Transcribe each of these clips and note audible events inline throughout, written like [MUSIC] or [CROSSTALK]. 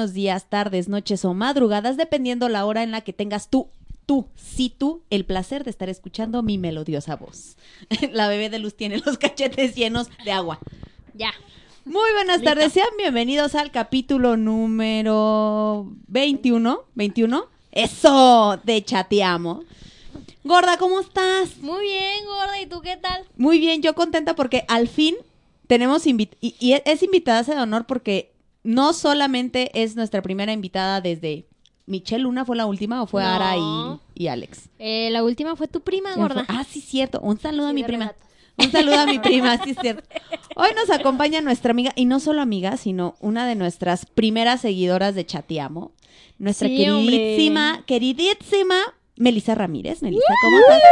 Buenos días, tardes, noches o madrugadas, dependiendo la hora en la que tengas tú, tú, sí tú, el placer de estar escuchando mi melodiosa voz. [LAUGHS] La bebé de luz tiene los cachetes llenos de agua. Ya. Muy buenas tardes, sean bienvenidos al capítulo número 21, 21. Eso, de Chateamo. Gorda, ¿cómo estás? Muy bien, gorda. ¿Y tú qué tal? Muy bien, yo contenta porque al fin tenemos invit y, y es invitada de honor porque no solamente es nuestra primera invitada desde Michelle Luna fue la última o fue No. Ara y, y Alex. Eh, la última fue tu prima, gorda. Ah, sí, cierto. Un saludo a mi prima. Un saludo a mi [LAUGHS] prima, sí, es cierto. Hoy nos acompaña nuestra amiga, y no solo amiga, sino una de nuestras primeras seguidoras de Chateamo. Nuestra Sí, queridísima, hombre. queridísima Melissa Ramírez. Melissa, ¿cómo estás?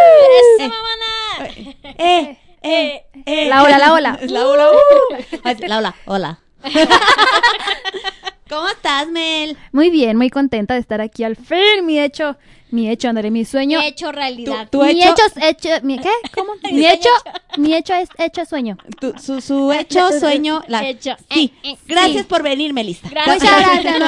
¡Eso, mamana! Eh, eh, eh. [LAUGHS] La ola, la ola. La ola, uh. Ay, La ola, hola. [LAUGHS] ¿Cómo estás, Mel? Muy bien, muy contenta de estar aquí al fin. Mi hecho, mi hecho, André, mi sueño. He hecho realidad. Tu mi hecho- hecho es hecho, mi, ¿qué? ¿Cómo? Mi [LAUGHS] hecho, mi hecho es hecho sueño. Tu- su, su hecho, [LAUGHS] sueño. La... Hecho. Sí. Eh, eh, Gracias sí. por venir, Melissa. Gracias. Muchas gracias.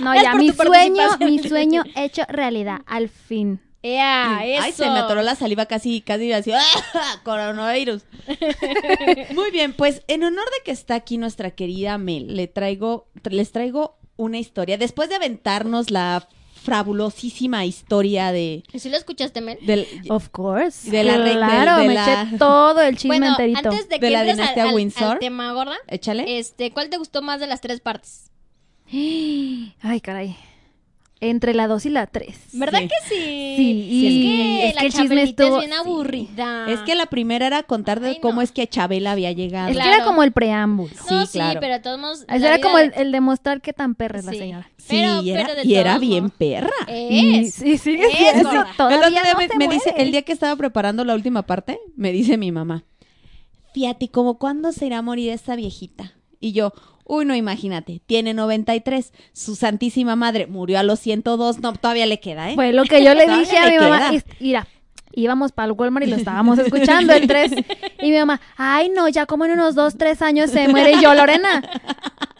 No, no ya, mi sueño, mi sueño hecho realidad, al fin. Ea, eso. Ay, se me atoró la saliva casi, casi así. ¡ah! [LAUGHS] Coronavirus. [LAUGHS] Muy bien, pues en honor de que está aquí nuestra querida Mel, le traigo, les traigo una historia. Después de aventarnos la fabulosísima historia de ¿Y si lo escuchaste, Mel? del, Of course. De la de- claro, de me la- eché todo el chisme Bueno, enterito. antes de De que la entres al, dinastía al- Windsor. al tema, gorda, échale. este, ¿cuál te gustó más de las tres partes? [GASPS] Ay, caray. Entre la 2 y la 3. ¿Verdad Sí. que sí? Sí, y es que es la que el chisme estuvo- es bien sí. aburrida. Es que la primera era contar de Ay, cómo es que Chabela había llegado. Es que Claro. era como el preámbulo. No, Sí, sí, claro. pero de todos modos... Era vida como el, de- el demostrar qué tan perra es la Sí. señora. Sí, Pero- y era, pero de y era bien perra. Y Es. sí, sigue Es. El Todavía otro día no me, se me dice, el día que estaba preparando la última parte, me dice mi mamá, fíjate, ¿como cuándo se irá a morir esta viejita? Y yo, uy, no, imagínate, tiene 93, su santísima madre murió a los 102, no, todavía le queda, ¿eh? Fue lo que yo le [LAUGHS] dije a mi mamá. queda. Mira, íbamos para el Walmart y lo estábamos escuchando el 3. Y mi mamá, ay no, ya como en unos 2, 3 años se muere. Y yo, Lorena,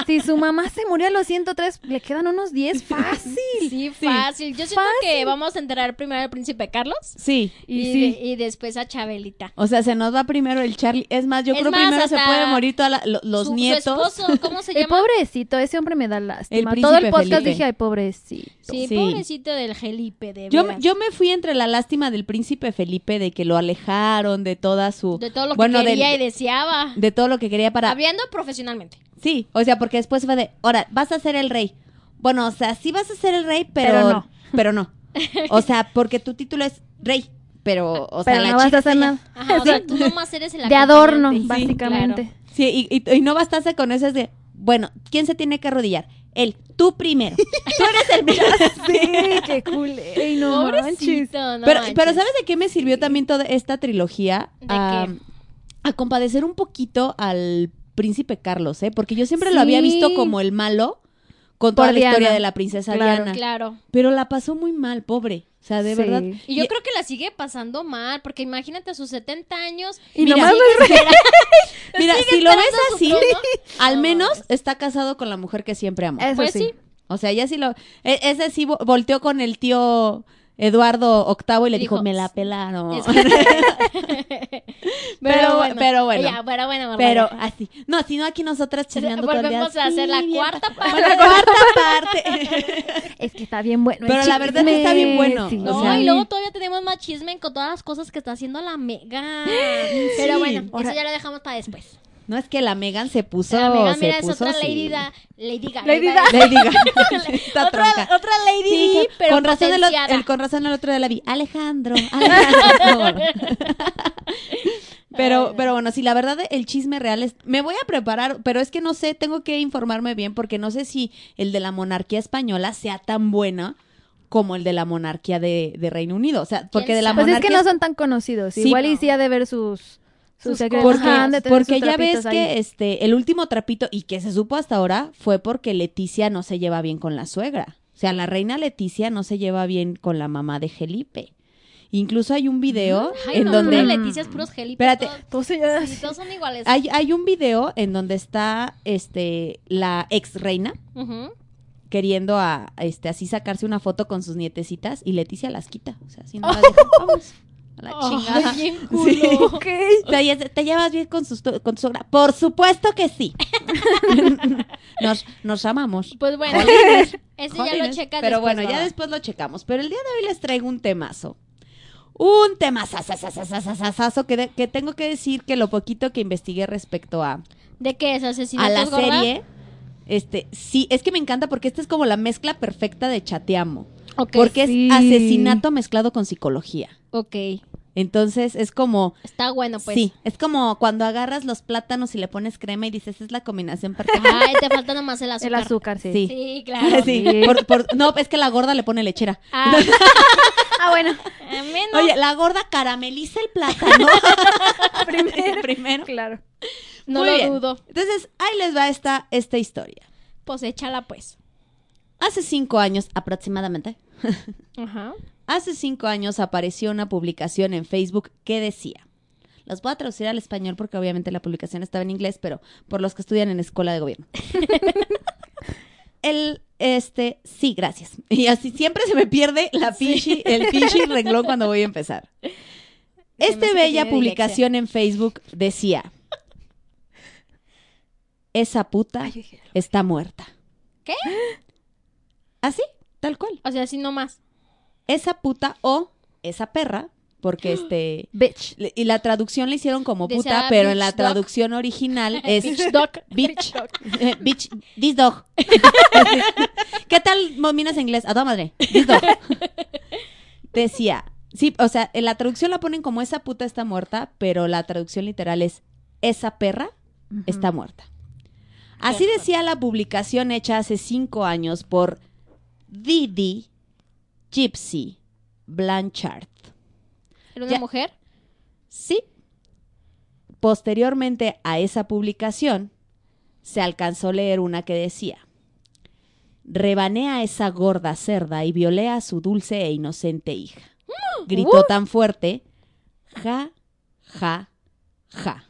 si su mamá se murió a los 103, le quedan unos 10 fácil. Sí, fácil. Yo siento que vamos a enterar primero al príncipe Carlos Sí. y, Y sí. de- y después a Chabelita. O sea, se nos va primero el Charlie. Es más, yo Es creo más, primero se puede morir todos los Su- su nietos. esposo, ¿cómo se El llama? pobrecito, ese hombre me da lástima. El Todo el podcast Felipe. dije, ay, pobrecito. Sí, Sí. pobrecito del Felipe, de Yo, veras. yo me fui entre la lástima del príncipe Felipe de que lo alejaron de toda su... de todo lo que bueno, quería y deseaba. de todo lo que quería para... Hablando profesionalmente. Sí, o sea, porque después fue de, ahora, vas a ser el rey. Bueno, o sea, sí vas a ser el rey, pero, Pero no. Pero no. [LAUGHS] O sea, porque tu título es rey, pero, o sea, Pero la no vas chica a hacer nada. Ajá, o sea, tú nomás eres el De adorno. Sí, básicamente. claro. Sí, y, y- y no bastaste con eso es de, bueno, ¿quién se tiene que arrodillar? Él, tú primero. [LAUGHS] Tú eres el [LAUGHS] primero. Sí, qué cool. Ey, no manches. No pero, manches. pero ¿sabes de qué me sirvió también toda esta trilogía? ¿De a, qué? a compadecer un poquito al príncipe Carlos, ¿eh? Porque yo siempre lo había visto como el malo con toda Por la historia de la princesa Claro. Diana. Claro. Pero la pasó muy mal, pobre. O sea, de Sí. verdad. Y yo creo que la sigue pasando mal, porque imagínate a sus 70 años. Y Mira, nomás [LAUGHS] Mira, si lo ves así, al No, menos está casado con la mujer que siempre amó. Eso Pues sí. sí. O sea, ella sí lo... e- ese sí vo- volteó con el tío Eduardo VIII y le dijo, Dijo, me la pelaron. Es que- [LAUGHS] [LAUGHS] Pero bu- pero bueno. Ya, pero bueno, Pero así. No, si no, aquí nosotras chismeando todo el día. Volvemos a hacer la Sí, cuarta pa- parte. La cuarta parte. [LAUGHS] Es que está bien bueno. Pero la verdad chisme, está bien bueno, sí. o No, sea- y luego todavía tenemos más chisme con todas las cosas que está haciendo la Mega. [GASPS] Pero bueno, Ahora- eso ya lo dejamos para después. No es que la Megan se puso. la Mega, se mira, es puso otra sí. Lady Da. Lady Gaga. Lady Da. Lady Gaga. [LAUGHS] Otra, tronca. otra Lady Sí, pero con razón el, el- con razón el otro día la vi. Alejandro, [LAUGHS] Alejandro. [LAUGHS] pero, pero bueno, sí, la verdad el chisme real es. Me voy a preparar, pero es que no sé, tengo que informarme bien porque no sé si el de la monarquía española sea tan buena como el de la monarquía de, de Reino Unido. O sea, porque de la Pues es monarquía que no son tan conocidos. Sí, Igual y no. sí ha de ver sus, sus, Sus secretos. Porque, porque sus ya ves ahí. que este el último trapito y que se supo hasta ahora fue porque Leticia no se lleva bien con la suegra. O sea, la reina Leticia no se lleva bien con la mamá de Felipe. Incluso hay un video Ay, en no, donde puras Leticias, puros Felipe. Espérate. Todos, Todos ellos- sí, todos son iguales. hay, hay un video en donde está este la ex reina queriendo a, este así sacarse una foto con sus nietecitas y Leticia las quita. O sea, así no [LAUGHS] las deja. Vamos. A la chingada. Ay, [LAUGHS] bien Sí. culo. Ok. ¿Te, lle- te llevas bien con, sus, con tu sogra? Por supuesto que sí. [LAUGHS] nos, nos amamos. Pues bueno, Jolines, ese ya lo jolines. checas Pero después, bueno, ya ¿verdad? después lo checamos. Pero el día de hoy les traigo un temazo. Un temazo que, que tengo que decir que lo poquito que investigué respecto a, ¿De qué es a asesinato la gorda? serie. Este, sí, es que me encanta porque esta es como la mezcla perfecta de chateamo. Ok. Porque sí. es asesinato mezclado con psicología. Ok. Entonces es como Está bueno, pues. Sí, es como cuando agarras los plátanos y le pones crema y dices, es la combinación perfecta. Ay, te falta nomás el azúcar. El azúcar, sí. Sí. Sí, claro. Sí, Sí. por- por- no, es que la gorda le pone lechera. Ah, [LAUGHS] Ah, bueno. Oye, la gorda carameliza el plátano. [LAUGHS] Primero. [LAUGHS] Primero. Claro. no Muy lo bien. dudo. Entonces, ahí les va esta, esta historia. Pues échala, pues. Hace cinco años aproximadamente, Ajá. Hace cinco años apareció una publicación en Facebook que decía, los voy a traducir al español porque obviamente la publicación estaba en inglés, pero por los que estudian en escuela de gobierno. [LAUGHS] El, este, sí, gracias. Y así siempre se me pierde la el pinche renglón cuando voy a empezar. Este que bella publicación en Facebook decía, esa puta está muerta. ¿Qué? Así, tal cual. O sea, así nomás. Esa puta o esa perra, porque [GASPS] este... Bitch. le- Y la traducción le hicieron como Decía puta, pero en la dog. traducción original [LAUGHS] es Bitch dog. [LAUGHS] bitch. Eh, [LAUGHS] bitch, this dog. ¿Qué tal mominas en inglés? A toda madre. This dog. Decía, sí, o sea, en la traducción la ponen como esa puta está muerta, pero la traducción literal es esa perra está muerta. Así decía la publicación hecha hace cinco años por Didi Gypsy Blanchard. ¿Era una Ya. mujer? Sí. Posteriormente a esa publicación, se alcanzó a leer una que decía, rebané a esa gorda cerda y violé a su dulce e inocente hija. [GASPS] Gritó tan fuerte, ja, ja, ja.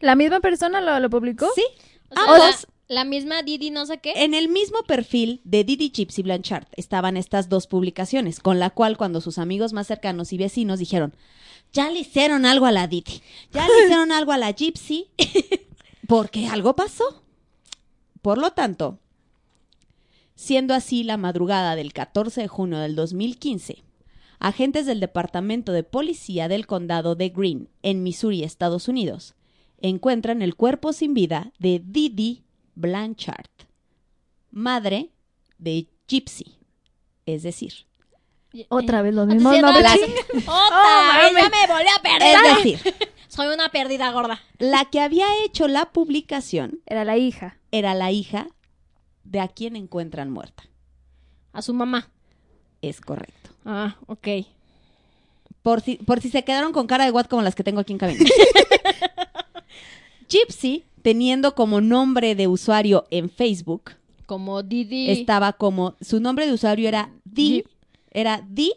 ¿La misma persona lo, lo publicó? Sí, O sea, ambos la, misma Didi no sé qué. En el mismo perfil de Didi Gypsy Blanchard estaban estas dos publicaciones, con la cual cuando sus amigos más cercanos y vecinos dijeron, ya le hicieron algo a la Didi, ya le [LAUGHS] hicieron algo a la Gypsy, [LAUGHS] porque algo pasó. Por lo tanto, siendo así la madrugada del 14 de junio del 2015, agentes del Departamento de Policía del Condado de Greene, en Missouri, Estados Unidos, encuentran el cuerpo sin vida de Didi Blanchard, madre de Gypsy. Es decir, Otra vez los mismos vez, nombres. [LAUGHS] otra las-. ¡Otra! ¡Ya me volví a perder! es decir, [LAUGHS] Soy una perdida gorda. la que había hecho la publicación Era la hija. era la hija de a quien encuentran muerta. A su mamá. Es correcto. Ah, ok. Por si, por si se quedaron con cara de what como las que tengo aquí en cabina. [LAUGHS] Gypsy, teniendo como nombre de usuario en Facebook, Como Didi. estaba como su nombre de usuario era Di era Di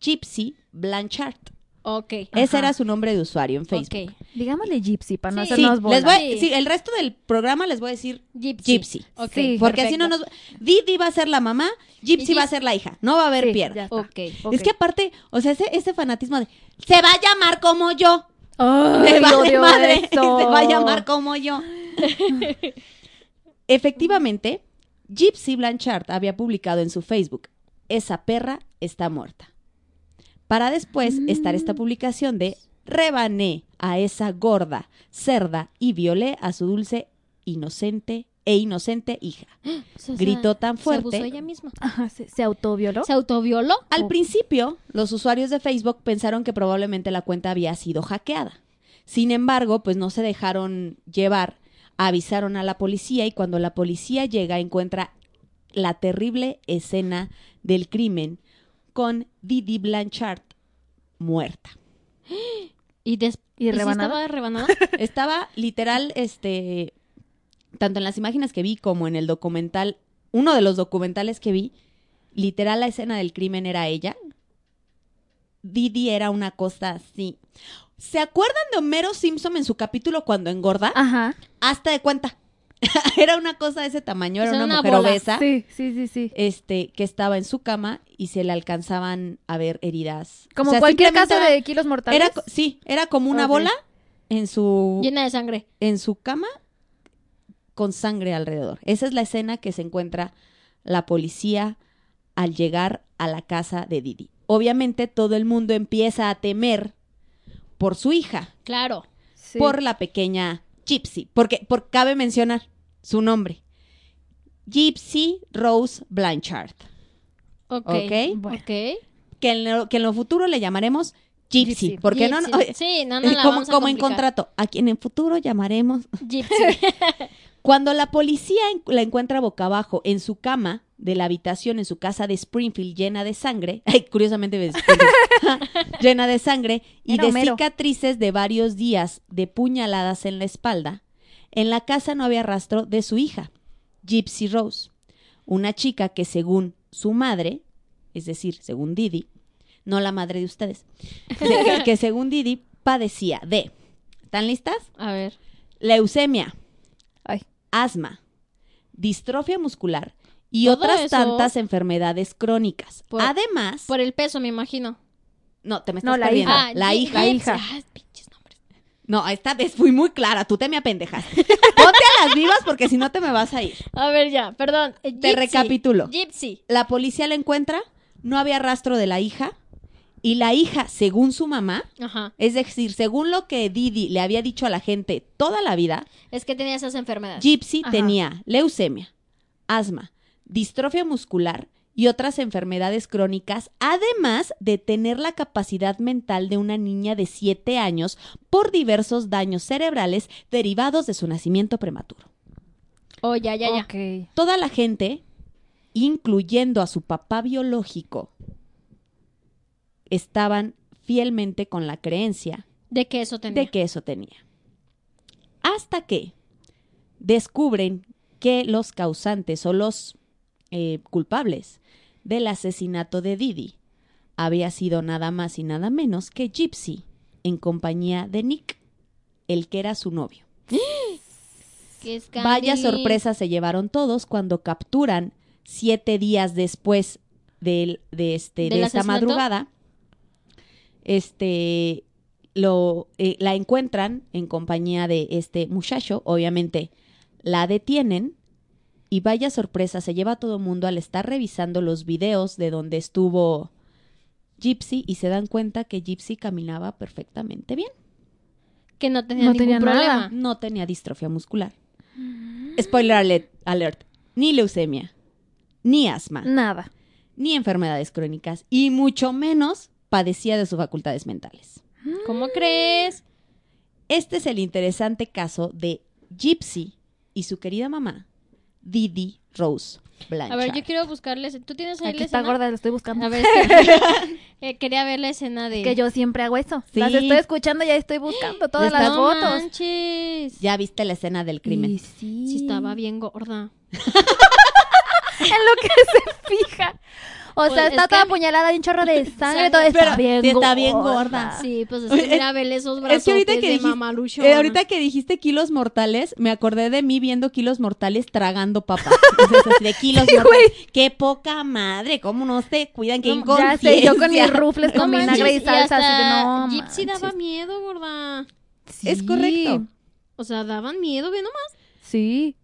Gypsy Blanchard. Ok. Ese Ajá. era su nombre de usuario en Facebook. Ok. Digámosle Gypsy para no Sí. Sí, hacernos les voy Sí. sí, el resto del programa les voy a decir Gypsy. Gypsy. Ok. Sí. Porque así no nos... Didi va a ser la mamá, Gypsy va a ser la hija. No va a haber Sí, pierde. ya está. Ok. Ok. Es que aparte, o sea, ese, ese fanatismo de... Se va a llamar como yo. Ay, Me odio madre. [LAUGHS] Se va a llamar como yo. [LAUGHS] Efectivamente, Gypsy Blanchard había publicado en su Facebook, esa perra está muerta. Para después estar esta publicación de rebané a esa gorda, cerda y violé a su dulce, inocente e inocente hija. [GASPS] O sea, Gritó tan Se fuerte. abusó ella misma. [LAUGHS] Ajá, ¿se, se autovioló? ¿Se autovioló? Al Oh. principio, los usuarios de Facebook pensaron que probablemente la cuenta había sido hackeada. Sin embargo, pues no se dejaron llevar, avisaron a la policía y cuando la policía llega encuentra la terrible escena del crimen con Didi Blanchard muerta. [GASPS] ¿Y, des- ¿Y sí rebanada? estaba rebanada? [LAUGHS] Estaba literal, este, tanto en las imágenes que vi como en el documental, uno de los documentales que vi, literal la escena del crimen era ella. Didi era una cosa así. ¿Se acuerdan de Homero Simpson en su capítulo cuando engorda? Ajá. Hasta de cuenta. [LAUGHS] era una cosa de ese tamaño, era una, una mujer bola. obesa. Sí, sí, sí, sí. Este, que estaba en su cama y se le alcanzaban a ver heridas. Como O sea, cualquier caso era- de kilos mortales. Era, sí, era como una bola en su Llena de sangre. en su cama con sangre alrededor. Esa es la escena que se encuentra la policía al llegar a la casa de Didi. Obviamente todo el mundo empieza a temer por su hija, Claro. Sí. por la pequeña Gypsy, porque por, cabe mencionar su nombre. Gypsy Rose Blanchard, Ok. ¿ok? Bueno. Ok. Que en lo, que en lo futuro le llamaremos Gypsy, Gypsy. porque no, no, Sí, no, no la como, vamos a como en contrato, a quien en futuro llamaremos Gypsy. [LAUGHS] [LAUGHS] Cuando la policía la encuentra boca abajo en su cama de la habitación en su casa de Springfield llena de sangre, [LAUGHS] ay, curiosamente [LAUGHS] llena de sangre y Era de cicatrices de varios días de puñaladas en la espalda, en la casa no había rastro de su hija, Gypsy Rose, una chica que según su madre, es decir, según Didi, no la madre de ustedes, [LAUGHS] que, según Didi padecía de, ¿están listas? A ver. Leucemia. Asma, distrofia muscular y Todo otras eso- tantas enfermedades crónicas. Por- Además, Por el peso, me imagino. no, te me No, estás la perdiendo. hija. La Gy- hija. La hija. Ah, pinches nombres. No, esta vez fui muy clara, tú te me apendejas. [LAUGHS] Ponte a las vivas porque si no te me vas a ir. A ver, ya, perdón. Eh, Te Gypsy. recapitulo. Gypsy. La policía la encuentra, no había rastro de la hija y la hija, según su mamá, Ajá. es decir, según lo que Didi le había dicho a la gente toda la vida, Es que tenía esas enfermedades. Gypsy Ajá. tenía leucemia, asma, distrofia muscular y otras enfermedades crónicas, además de tener la capacidad mental de una niña de 7 años por diversos daños cerebrales derivados de su nacimiento prematuro. Oh, ya, ya, ya. Toda la gente, incluyendo a su papá biológico, estaban fielmente con la creencia De que eso tenía. de que eso tenía. Hasta que descubren que los causantes o los eh, culpables del asesinato de Didi había sido nada más y nada menos que Gypsy en compañía de Nick, el que era su novio. [GASPS] Es Vaya sorpresa se llevaron todos cuando capturan siete días después del- de, este, ¿Del de esta madrugada. Este lo eh, la encuentran en compañía de este muchacho, obviamente la detienen y vaya sorpresa se lleva a todo mundo al estar revisando los videos de donde estuvo Gypsy y se dan cuenta que Gypsy caminaba perfectamente bien. Que no tenía No ningún tenía problema. nada. No tenía distrofia muscular. Spoiler alert, alert. Ni leucemia, ni asma, Nada. ni enfermedades crónicas, y mucho menos padecía de sus facultades mentales. ¿Cómo crees? Este es el interesante caso de Gypsy y su querida mamá, Didi Rose Blanchard. A ver, yo quiero buscarles. ¿Tú tienes ahí Aquí la está escena? gorda, la estoy buscando. A ver, [LAUGHS] eh, quería ver la escena de. Que yo siempre hago eso. Sí. Las estoy escuchando, ya estoy buscando todas las no fotos. manches. Ya viste la escena del crimen. Y sí. Sí estaba bien gorda. [LAUGHS] en lo que se fija. O sea, Pues, está es toda que- apuñalada y un chorro de [LAUGHS] sangre. Todo Pero está bien está bien gorda. Sí, pues es que mira, vele esos Es brazos que ahorita que de dijiste, mamalucho. eh, ahorita que dijiste kilos mortales, me acordé de mí viendo kilos mortales tragando papas. De kilos [LAUGHS] mortales. Qué poca madre, cómo no se cuidan, qué Ya inconsciencia. sé, yo con mis rufles [LAUGHS] No con vinagre y y salsa. Así de hasta no. Gypsy daba miedo, gorda. Es Sí, correcto. O sea, daban miedo, ve nomás. Sí.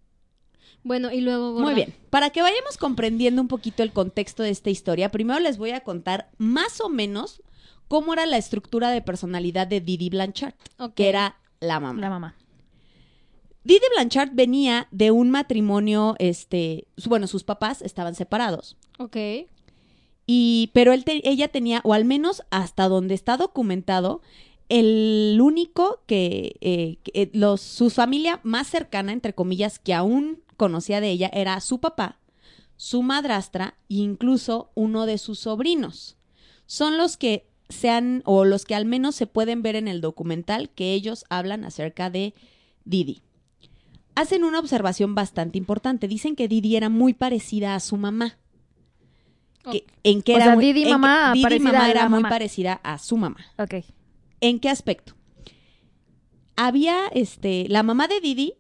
Bueno, y luego, gorda. Muy bien. Para que vayamos comprendiendo un poquito el contexto de esta historia, primero les voy a contar más o menos cómo era la estructura de personalidad de Didi Blanchard, que era la mamá. La mamá. Didi Blanchard venía de un matrimonio, este, bueno, sus papás estaban separados. Ok. Y, pero él te- ella tenía, o al menos hasta donde está documentado, el único que, eh, que, eh, los, su familia más cercana, entre comillas, que aún conocía de ella, era su papá, su madrastra e incluso uno de sus sobrinos. Son los que sean, o los que al menos se pueden ver en el documental, que ellos hablan acerca de Didi. Hacen una observación bastante importante. Dicen que Didi era muy parecida a su mamá. Que- en que O era sea, muy- Didi en que mamá Didi parecida mamá a era muy parecida a su mamá. Ok. ¿En qué aspecto? Había, este, la mamá de Didi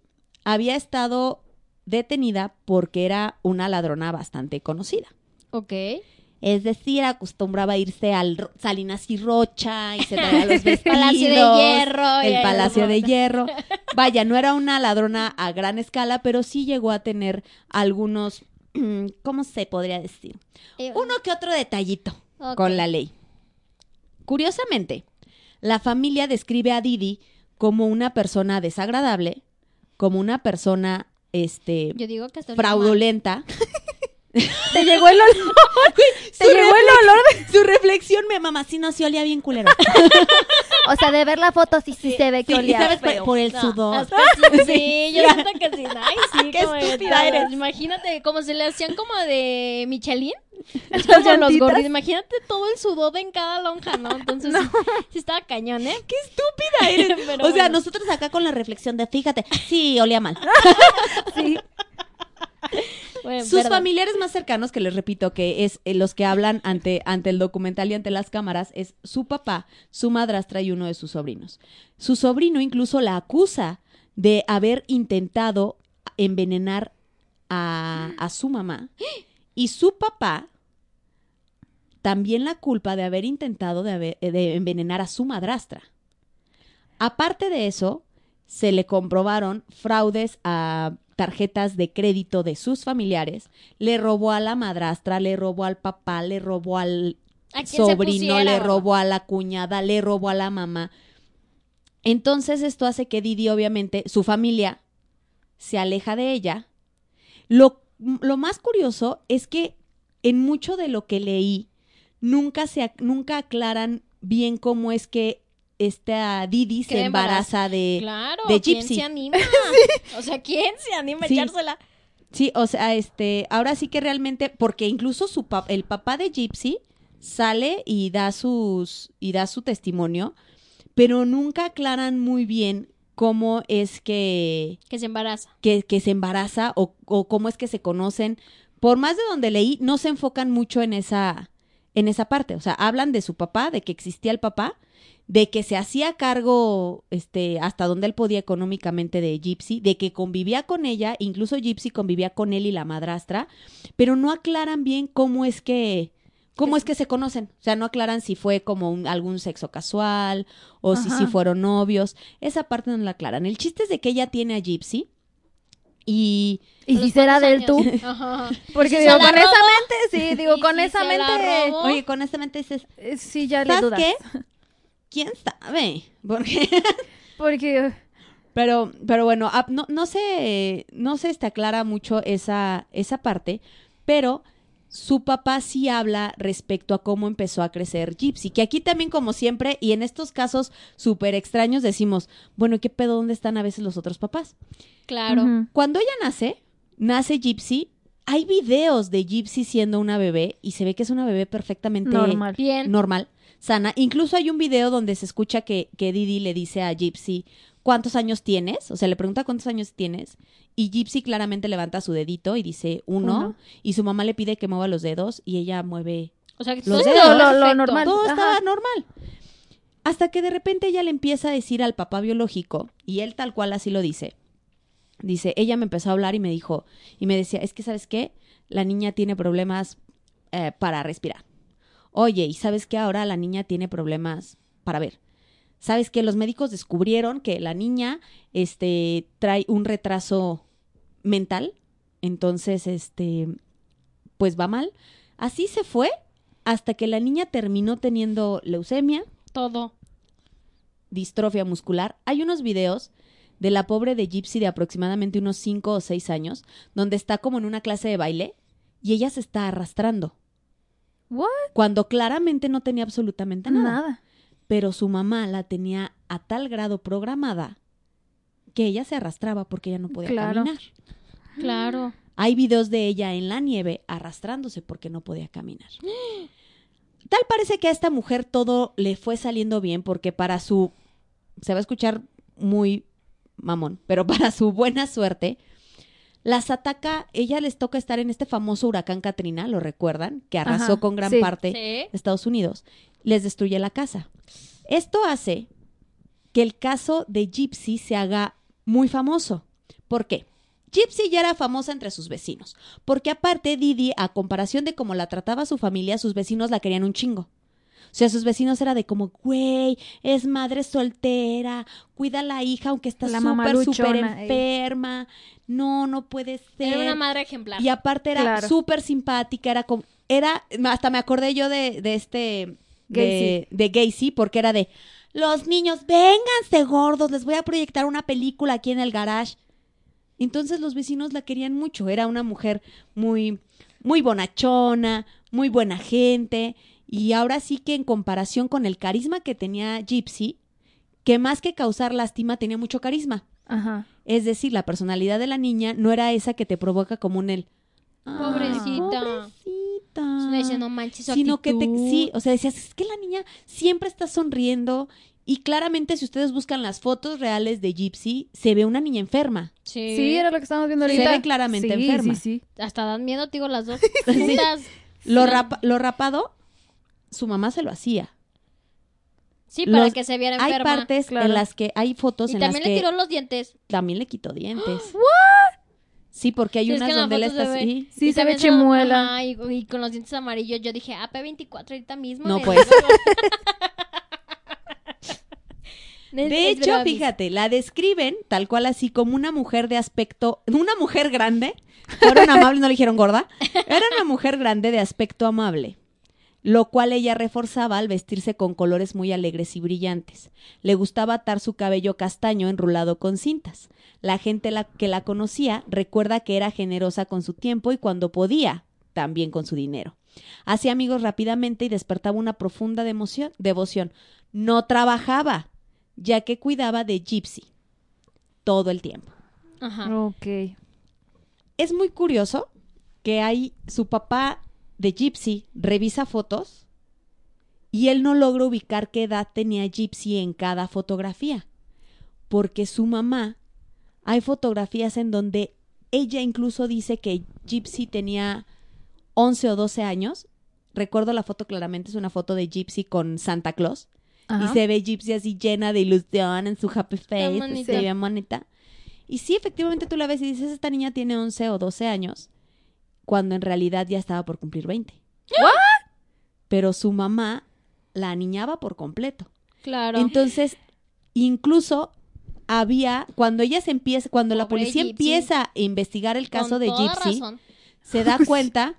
había estado detenida porque era una ladrona bastante conocida. Ok. Es decir, acostumbraba irse al Salinas y Rocha y se traía los vestidos. Palacio de Hierro. El Palacio de Hierro. [LAUGHS] Vaya, no era una ladrona a gran escala, pero sí llegó a tener algunos, [CLEARS THROAT] ¿cómo se podría decir? Eh, Uno que otro detallito con la ley. Curiosamente, la familia describe a Didi como una persona desagradable, como una persona este Yo digo que fraudulenta. [LAUGHS] Te llegó el olor. Te llegó el olor. de- Su reflexión, mi mamá, sí no se olía bien culero. [LAUGHS] O sea, de ver la foto sí, sí, se ve que Sí, olía ¿sabes? Por, feo. por el No, sudor. sí, [LAUGHS] sí, yo siento que sí. Ay, sí, Qué estúpida eres. Imagínate, como se le hacían como de Michelin. Las Como los. Imagínate todo el sudor en cada lonja, ¿no? Entonces, [LAUGHS] sí, sí estaba cañón, ¿eh? Qué estúpida eres. [LAUGHS] Pero o sea, bueno. nosotros acá con la reflexión de, fíjate, sí, olía mal. [LAUGHS] Sí. Bueno, Sus perdón. familiares más cercanos, que les repito que es eh, los que hablan ante, ante el documental y ante las cámaras, es su papá, su madrastra y uno de sus sobrinos. Su sobrino incluso la acusa de haber intentado envenenar a, a su mamá. [GASPS] Y su papá también la culpa de haber intentado de, haber- de envenenar a su madrastra. Aparte de eso, se le comprobaron fraudes a tarjetas de crédito de sus familiares, le robó a la madrastra, le robó al papá, le robó al ¿A quién se sobrino, le robó a la cuñada, le robó a la mamá. Entonces esto hace que Didi, obviamente, su familia se aleja de ella. Lo, lo más curioso es que en mucho de lo que leí, nunca, se, nunca aclaran bien cómo es que esta Didi se embaraza de... Claro, de ¿quién Gypsy. se anima? [LAUGHS] O sea, ¿quién se anima a Sí. echársela? Sí, o sea, este, ahora sí que realmente, porque incluso su el papá de Gypsy sale y da sus y da su testimonio, pero nunca aclaran muy bien cómo es que Que se embaraza. que, que se embaraza o, o cómo es que se conocen. Por más de donde leí, no se enfocan mucho en esa en esa parte, o sea, hablan de su papá, de que existía el papá, de que se hacía cargo este hasta donde él podía económicamente de Gypsy, de que convivía con ella, incluso Gypsy convivía con él y la madrastra, pero no aclaran bien cómo es que cómo es que se conocen, o sea, no aclaran si fue como un- algún sexo casual o si sí fueron novios, esa parte no la aclaran. El chiste es de que ella tiene a Gypsy y ¿Y ¿A si será cuántos del tú? [LAUGHS] Ajá. Porque [LAUGHS] si digo, con esa mente, sí, digo, ¿Y con si esa mente. oye, con honestamente dices, eh, Sí, ya le ¿sabes dudas. qué? [LAUGHS] ¿Quién sabe? Porque Porque. Pero, pero bueno, ah, no, no se, no se está aclara mucho esa, esa parte, pero su papá sí habla respecto a cómo empezó a crecer Gypsy, que aquí también como siempre, y en estos casos súper extraños decimos, bueno, ¿qué pedo? ¿Dónde están a veces los otros papás? Claro. Cuando ella nace, nace Gypsy Hay videos de Gypsy siendo una bebé y se ve que es una bebé perfectamente Normal. Bien. normal, sana. Incluso hay un video donde se escucha que, que Didi le dice a Gypsy, ¿cuántos años tienes? O sea, le pregunta cuántos años tienes. Y Gypsy claramente levanta su dedito y dice uno. Uno. Y su mamá le pide que mueva los dedos y ella mueve... O sea, que Los todo dedos, estaba lo- normal. Todo Ajá. estaba normal. Hasta que de repente ella le empieza a decir al papá biológico, y él tal cual así lo dice. Dice, ella me empezó a hablar y me dijo, y me decía, es que sabes qué, la niña tiene problemas eh, para respirar. Oye, y sabes que ahora la niña tiene problemas para ver. Sabes que los médicos descubrieron que la niña este, trae un retraso mental, entonces, este, pues va mal. Así se fue hasta que la niña terminó teniendo leucemia, Todo. distrofia muscular. Hay unos videos de la pobre de Gypsy de aproximadamente unos 5 o 6 años, donde está como en una clase de baile y ella se está arrastrando, What? cuando claramente no tenía absolutamente nada. Nada. Pero su mamá la tenía a tal grado programada que ella se arrastraba porque ella no podía Claro. caminar. Claro. Hay videos de ella en la nieve arrastrándose porque no podía caminar. Tal parece que a esta mujer todo le fue saliendo bien porque para su... Se va a escuchar muy mamón, pero [LAUGHS] para su buena suerte, las ataca, ella les toca estar en este famoso huracán Katrina, ¿lo recuerdan? Que arrasó Ajá, con gran sí. parte Sí. de Estados Unidos. Les destruye la casa. Esto hace que el caso de Gypsy se haga muy famoso. ¿Por qué? Gypsy ya era famosa entre sus vecinos, porque aparte Didi, a comparación de cómo la trataba su familia, sus vecinos la querían un chingo. O sea, sus vecinos era de como, güey, es madre soltera, cuida a la hija aunque está La súper, súper enferma. No, no puede ser. Era una madre ejemplar. Y aparte era Claro. súper simpática, era como, era, hasta me acordé yo de, de este, de, Gacy. de Gacy, porque era de, los niños, vénganse gordos, les voy a proyectar una película aquí en el garage. Entonces los vecinos la querían mucho, era una mujer muy, muy bonachona, muy buena gente, y ahora sí que en comparación con el carisma que tenía Gypsy, que más que causar lástima tenía mucho carisma. Ajá. Es decir, la personalidad de la niña no era esa que te provoca como un el. "Ay, Pobrecita. pobrecita. Sí, me dice, no manches su Sino que te, sí, o sea, decías, es que la niña siempre está sonriendo y claramente si ustedes buscan las fotos reales de Gypsy, se ve una niña enferma. Sí. Sí, era lo que estábamos viendo Se ahorita. ve claramente sí, enferma. Sí, sí. Hasta dan miedo, digo, las dos [LAUGHS] juntas. Lo, rapa- lo rapado, su mamá se lo hacía. Sí, para Los- que se viera Hay enferma. partes claro. en las que hay fotos y en las también que le tiró los dientes. también le quitó dientes. [GASPS] Sí, porque hay Sí, es unas que donde él está ve. así. Sí, Y se ve también chimuela. y, y con los dientes amarillos. Yo dije, ah, P24 ahorita mismo. No, pues. [LAUGHS] De hecho, fíjate, la describen tal cual así como una mujer de aspecto, una mujer grande, fueron amables, no le dijeron gorda, era una mujer grande de aspecto amable, lo cual ella reforzaba al vestirse con colores muy alegres y brillantes. Le gustaba atar su cabello castaño enrulado con cintas. La gente la- que la conocía recuerda que era generosa con su tiempo y cuando podía, también con su dinero. Hacía amigos rápidamente y despertaba una profunda de emoción- devoción. No trabajaba, ya que cuidaba de Gypsy todo el tiempo. Ajá. Ok. Es muy curioso que hay su papá de Gypsy revisa fotos y él no logra ubicar qué edad tenía Gypsy en cada fotografía, porque su mamá hay fotografías en donde ella incluso dice que Gypsy tenía 11 o 12 años. Recuerdo la foto claramente, es una foto de Gypsy con Santa Claus. Ajá. Y se ve Gypsy así llena de ilusión en su happy face. Se ve bonita. Y sí, efectivamente tú la ves y dices, esta niña tiene 11 o 12 años, cuando en realidad ya estaba por cumplir 20. Pero su mamá la aniñaba por completo. Claro. Entonces, incluso había, cuando ella se empieza, cuando la policía Gypsy. empieza a investigar el caso Con de toda Gypsy, razón. se da [LAUGHS] cuenta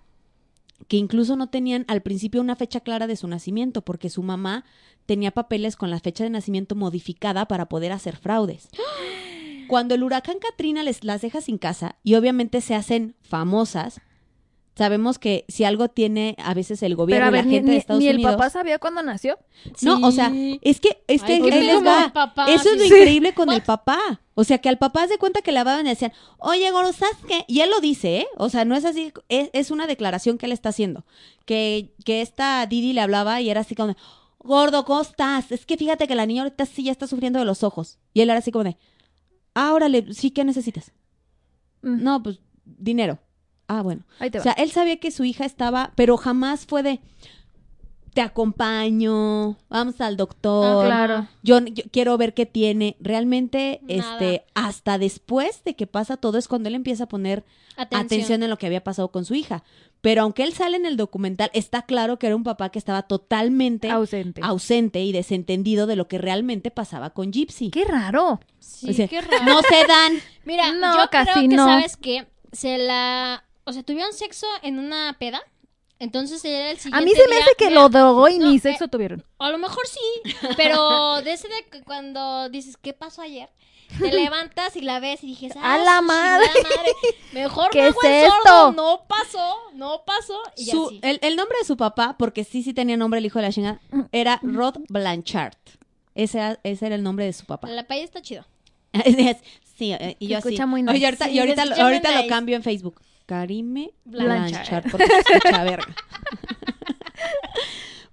que incluso no tenían al principio una fecha clara de su nacimiento, porque su mamá tenía papeles con la fecha de nacimiento modificada para poder hacer fraudes. [GASPS] Cuando el huracán Katrina les las deja sin casa y obviamente se hacen famosas, sabemos que si algo tiene a veces el Pero gobierno a ver, la ni, gente de ni- Estados ni el Unidos. papá sabía cuándo nació. No, o sea, es que, es que Ay, pues les como va. el papá, Eso es lo increíble con el papá. O sea, que al papá se cuenta que le hablaban y decían, oye, Goro, ¿sabes qué? Y él lo dice, ¿eh? O sea, no es así, es, es una declaración que él está haciendo. Que, que esta Didi le hablaba y era así como de, Gordo, ¿cómo estás? Es que fíjate que la niña ahorita sí ya está sufriendo de los ojos. Y él era así como de, ah, órale, sí, ¿qué necesitas? Mm, No, pues, dinero. Ah, bueno. Ahí te O va. sea, él sabía que su hija estaba, pero jamás fue de, te acompaño, vamos al doctor. Ah, claro. Yo, yo quiero ver qué tiene. Realmente, Nada. este, hasta después de que pasa todo es cuando él empieza a poner Atención. atención. en lo que había pasado con su hija. Pero aunque él sale en el documental, está claro que era un papá que estaba totalmente Ausente. ausente y desentendido de lo que realmente pasaba con Gypsy. Qué raro. Sí, O sea, qué raro. No se dan. [LAUGHS] Mira, No, yo casi creo que, no. ¿sabes qué? Se la... O sea, tuvieron sexo en una peda. Entonces era el siguiente A mí se me día- hace que Mira, lo drogó y no, ni eh, sexo tuvieron. A lo mejor sí, pero de ese de que cuando dices, ¿qué pasó ayer? Te levantas y la ves y dices, ah, ¡A la su madre! Mejor ¿Qué me hago es el sordo. esto? No pasó, no pasó. Y ya Su- sí. el, el nombre de su papá, porque sí, sí tenía nombre el hijo de la chingada, era Rod Blanchard. Ese era, ese era el nombre de su papá. La paella está chido. [LAUGHS] Sí, eh, y yo así. escucha muy nice. Oye, ahorita, Sí, y ahorita, lo- ahorita lo cambio en Facebook. Karime Blanchard. Blanchard, porque escucha verga. [LAUGHS]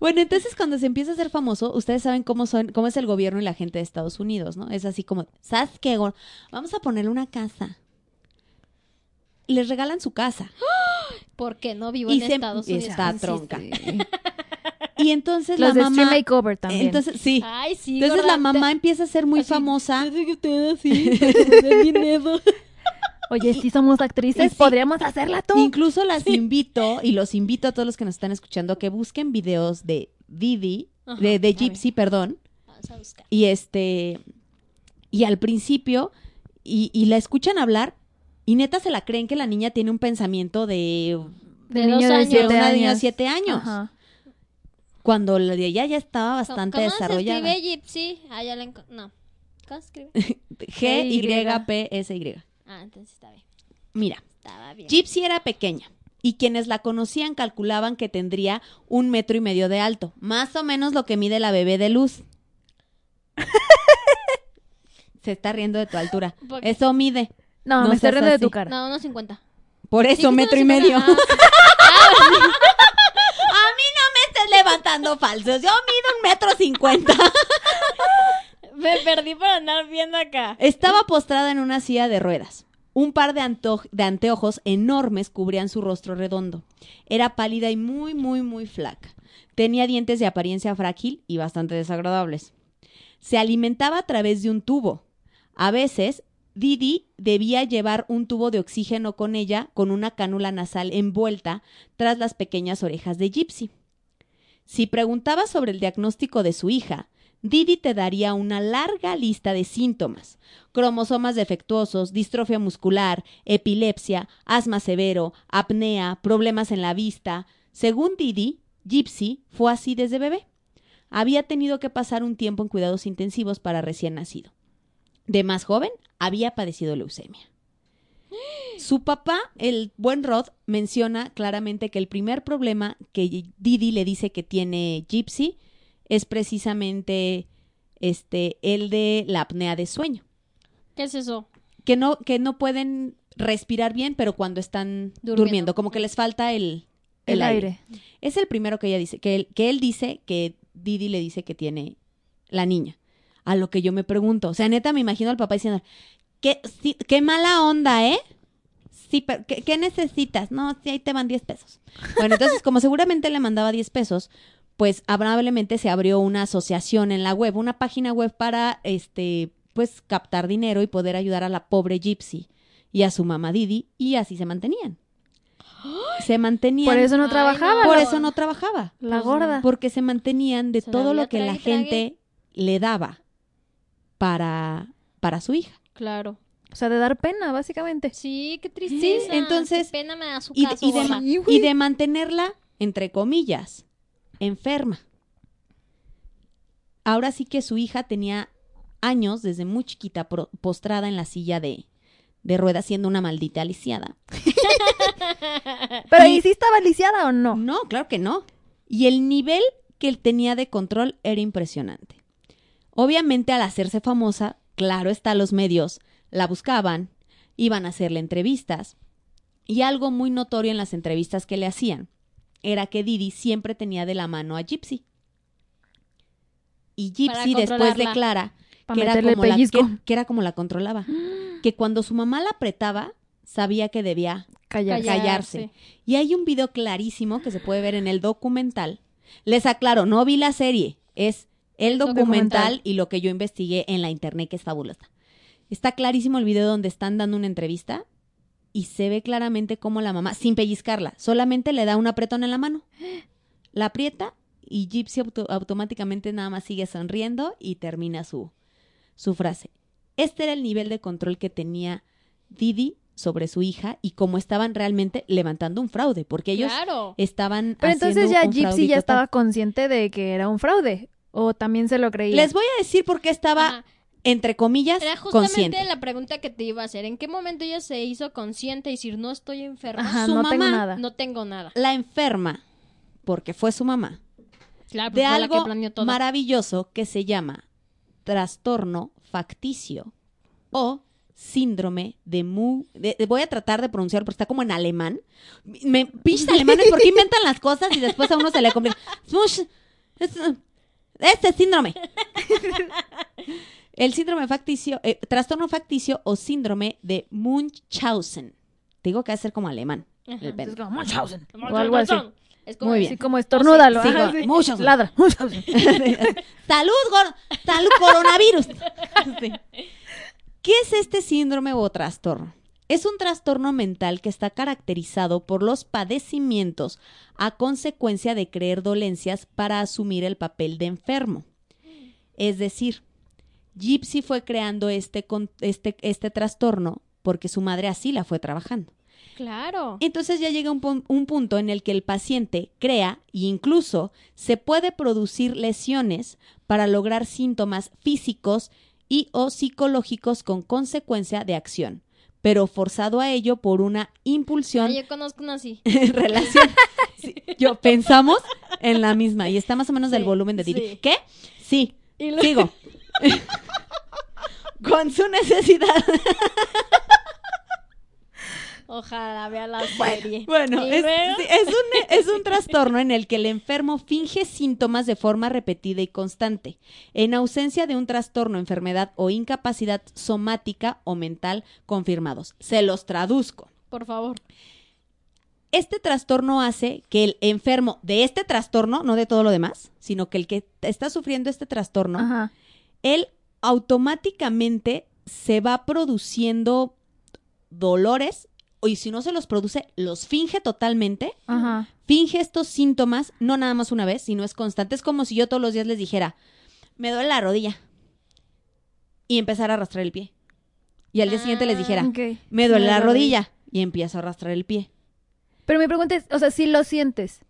Bueno, entonces cuando se empieza a ser famoso, ustedes saben cómo son, cómo es el gobierno y la gente de Estados Unidos, ¿no? Es así como, ¿sabes qué? Vamos a ponerle una casa. Les regalan su casa. [GASPS] Porque no vivo Y en se- Estados y Unidos. está Sí, tronca. sí. [LAUGHS] Y entonces Los la de mamá... Makeover también. Entonces, sí. Ay, sí. Entonces gorda, la mamá te- empieza a ser muy así, famosa. Así que ustedes así, de dinero. Oye, si somos actrices, sí. podríamos hacerla tú. Incluso las invito, y los invito a todos los que nos están escuchando, que busquen videos de Didi, Ajá, de. Gypsy, perdón, Vamos a buscar. y este, y al principio, y, y la escuchan hablar, y neta se la creen que la niña tiene un pensamiento de, De dos niño de años. de siete una niña de años. siete años, Ajá. cuando la de ella ya estaba bastante ¿Cómo desarrollada. se escribe Gypsy? Ah, ya la No. ¿Cómo se escribe? [LAUGHS] G-Y-P-S-Y. Ah, entonces está bien. Mira, Estaba bien. Gypsy era pequeña y quienes la conocían calculaban que tendría un metro y medio de alto, más o menos lo que mide la bebé de luz. [LAUGHS] Se está riendo de tu altura. Eso mide. No, No me estoy seas riendo de así. tu cara. No, unos 50. Por eso, Sí, metro y medio. 50. [LAUGHS] A mí no me estés levantando falsos. Yo mido un metro cincuenta. [LAUGHS] Me perdí por andar viendo acá. Estaba postrada en una silla de ruedas. Un par de, de anteojos enormes cubrían su rostro redondo. Era pálida y muy, muy, muy flaca. Tenía dientes de apariencia frágil y bastante desagradables. Se alimentaba a través de un tubo. A veces, Didi debía llevar un tubo de oxígeno con ella, con una cánula nasal envuelta tras las pequeñas orejas de Gypsy. Si preguntaba sobre el diagnóstico de su hija, Didi te daría una larga lista de síntomas. Cromosomas defectuosos, distrofia muscular, epilepsia, asma severo, apnea, problemas en la vista. Según Didi, Gypsy fue así desde bebé. Había tenido que pasar un tiempo en cuidados intensivos para recién nacido. De más joven, había padecido leucemia. Su papá, el buen Rod, menciona claramente que el primer problema que Didi le dice que tiene Gypsy es precisamente este el de la apnea de sueño, ¿Qué es eso? que no que no pueden respirar bien, pero cuando están durmiendo, Durmiendo. como que les falta el, El aire. Es el primero que ella dice, que él, que él dice que Didi le dice que tiene la niña. A lo que yo me pregunto, o sea, neta me imagino al papá diciendo, qué, sí, qué mala onda, ¿eh? Sí, pero ¿qué, qué necesitas? No, sí, ahí te van 10 pesos. Bueno, entonces, como seguramente le mandaba 10 pesos, pues amablemente se abrió una asociación en la web, una página web para, este, pues, captar dinero y poder ayudar a la pobre Gypsy y a su mamá Didi, y así se mantenían. Se mantenían. Por eso no Ay, trabajaba. Por eso no trabajaba. La gorda. Porque se mantenían de Se todo lo que la trague. gente le daba para, para su hija. Claro. O sea, de dar pena, básicamente. Sí, qué tristeza. entonces- Qué pena me da su Y de, caso, de y de mantenerla, entre comillas, enferma. Ahora sí que su hija tenía años, desde muy chiquita, postrada en la silla de, de ruedas, siendo una maldita aliciada. [LAUGHS] Pero Y- ¿y si estaba lisiada o no? No, claro que no. Y el nivel que él tenía de control era impresionante. Obviamente, al hacerse famosa, claro está, los medios la buscaban, iban a hacerle entrevistas. Y algo muy notorio en las entrevistas que le hacían era que Didi siempre tenía de la mano a Gypsy. Y Gypsy después declara que era, como la, que- que era como la controlaba. [GASPS] Que cuando su mamá la apretaba, sabía que debía Callarse. Callar. callarse. Y hay un video clarísimo que se puede ver en el documental. Les aclaro, no vi la serie, es el documental, Documental. y lo que yo investigué en la internet, que es fabulosa. Está clarísimo el video donde están dando una entrevista y se ve claramente cómo la mamá, sin pellizcarla, solamente le da un apretón en la mano. La aprieta y Gypsy auto- automáticamente nada más sigue sonriendo y termina su, su frase. Este era el nivel de control que tenía Didi sobre su hija y cómo estaban realmente levantando un fraude, porque ellos Claro. estaban Pero haciendo entonces ya Gypsy ya estaba consciente de que era un fraude. O también se lo creía. Les voy a decir por qué estaba, Ajá. Entre comillas, Era justamente consciente. la pregunta que te iba a hacer. ¿En qué momento ella se hizo consciente y decir, no estoy enferma? Ajá, su no tengo mamá nada. No tengo nada. La enferma, porque fue su mamá, Claro, de fue la que algo todo. maravilloso que se llama trastorno facticio o síndrome de Mu. de- de- voy a tratar de pronunciarlo porque está como en alemán. Me pinches alemanes porque inventan las cosas y después a uno se le complica. Este síndrome. [LAUGHS] El síndrome facticio, eh, trastorno facticio o síndrome de Munchausen. Te digo que va a ser como alemán. Ajá. el Es como Munchausen. O algo así. Es como Muy bien. Así como estornúdalo. Sí, ajá, sí. Ladra. Munchausen. [LAUGHS] salud, gor- salud, coronavirus. [LAUGHS] Sí. ¿Qué es este síndrome o trastorno? Es un trastorno mental que está caracterizado por los padecimientos a consecuencia de creer dolencias para asumir el papel de enfermo. Es decir, Gypsy fue creando este, este, este trastorno porque su madre así la fue trabajando. Claro. Entonces ya llega un, pun- un punto en el que el paciente crea e incluso se puede producir lesiones para lograr síntomas físicos y o psicológicos con consecuencia de acción, pero forzado a ello por una impulsión Ah, yo conozco una así. [LAUGHS] relación. Sí, yo pensamos en la misma y está más o menos del Sí, volumen de Didi. sí. ¿Qué? Sí. Y lo- Sigo. [LAUGHS] [LAUGHS] con su necesidad Ojalá vea la serie. Bueno, es un, es un trastorno en el que el enfermo finge síntomas de forma repetida y constante, en ausencia de un trastorno, enfermedad o incapacidad somática o mental confirmados. Se los traduzco. Por favor. Este trastorno hace que el enfermo de este trastorno, no de todo lo demás, sino que el que está sufriendo este trastorno, Ajá. Él automáticamente se va produciendo dolores y si no se los produce, los finge totalmente Ajá. finge estos síntomas, no nada más una vez, sino es constante. Es como si yo todos los días les dijera, me duele la rodilla. Y empezar a arrastrar el pie. Y al día siguiente les dijera, Ok. me duele la rodilla. Y empiezo a arrastrar el pie. Pero mi pregunta es, o sea, si lo sientes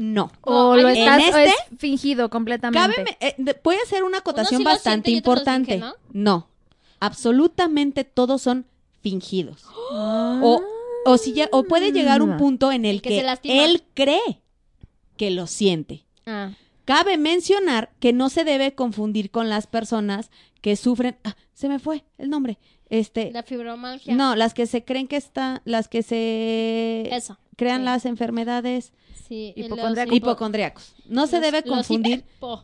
No. o lo estás o este, es fingido completamente. Cabe, eh, de- voy a hacer una acotación sí bastante importante. finge, ¿no? no, absolutamente todos son fingidos. Ah. O, o, si ya, o puede llegar un punto en el, El que que, se lastima. él cree que lo siente. Ah. Cabe mencionar que no se debe confundir con las personas que sufren. ah, se me fue el nombre. Este. La fibromalgia. No, las que se creen que está, las que se Eso. crean sí. las enfermedades Sí. los Hipocondríacos. hipo- hipocondríacos. No se debe confundir. no-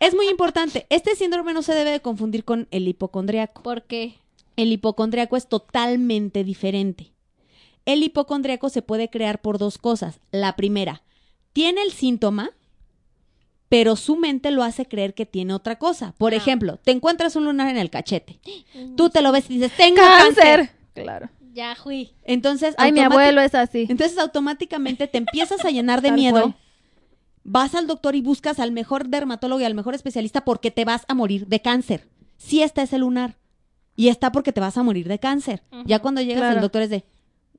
es muy importante. Este síndrome no se debe de confundir con el hipocondriaco. ¿Por qué? El hipocondriaco es totalmente diferente. El hipocondriaco se puede crear por dos cosas. La primera, tiene el síntoma, pero su mente lo hace creer que tiene otra cosa. Por Ah. ejemplo, te encuentras un lunar en el cachete. [GASPS] Tú te lo ves y dices, tengo cáncer. ¡Cáncer! Claro. Ya fui. Entonces, Ay, mi abuelo es así. Entonces automáticamente te empiezas a llenar de miedo. Vas al doctor y buscas al mejor dermatólogo y al mejor especialista porque te vas a morir de cáncer. Si está ese lunar. Y está porque te vas a morir de cáncer. Ya cuando llegas Claro. el doctor es de,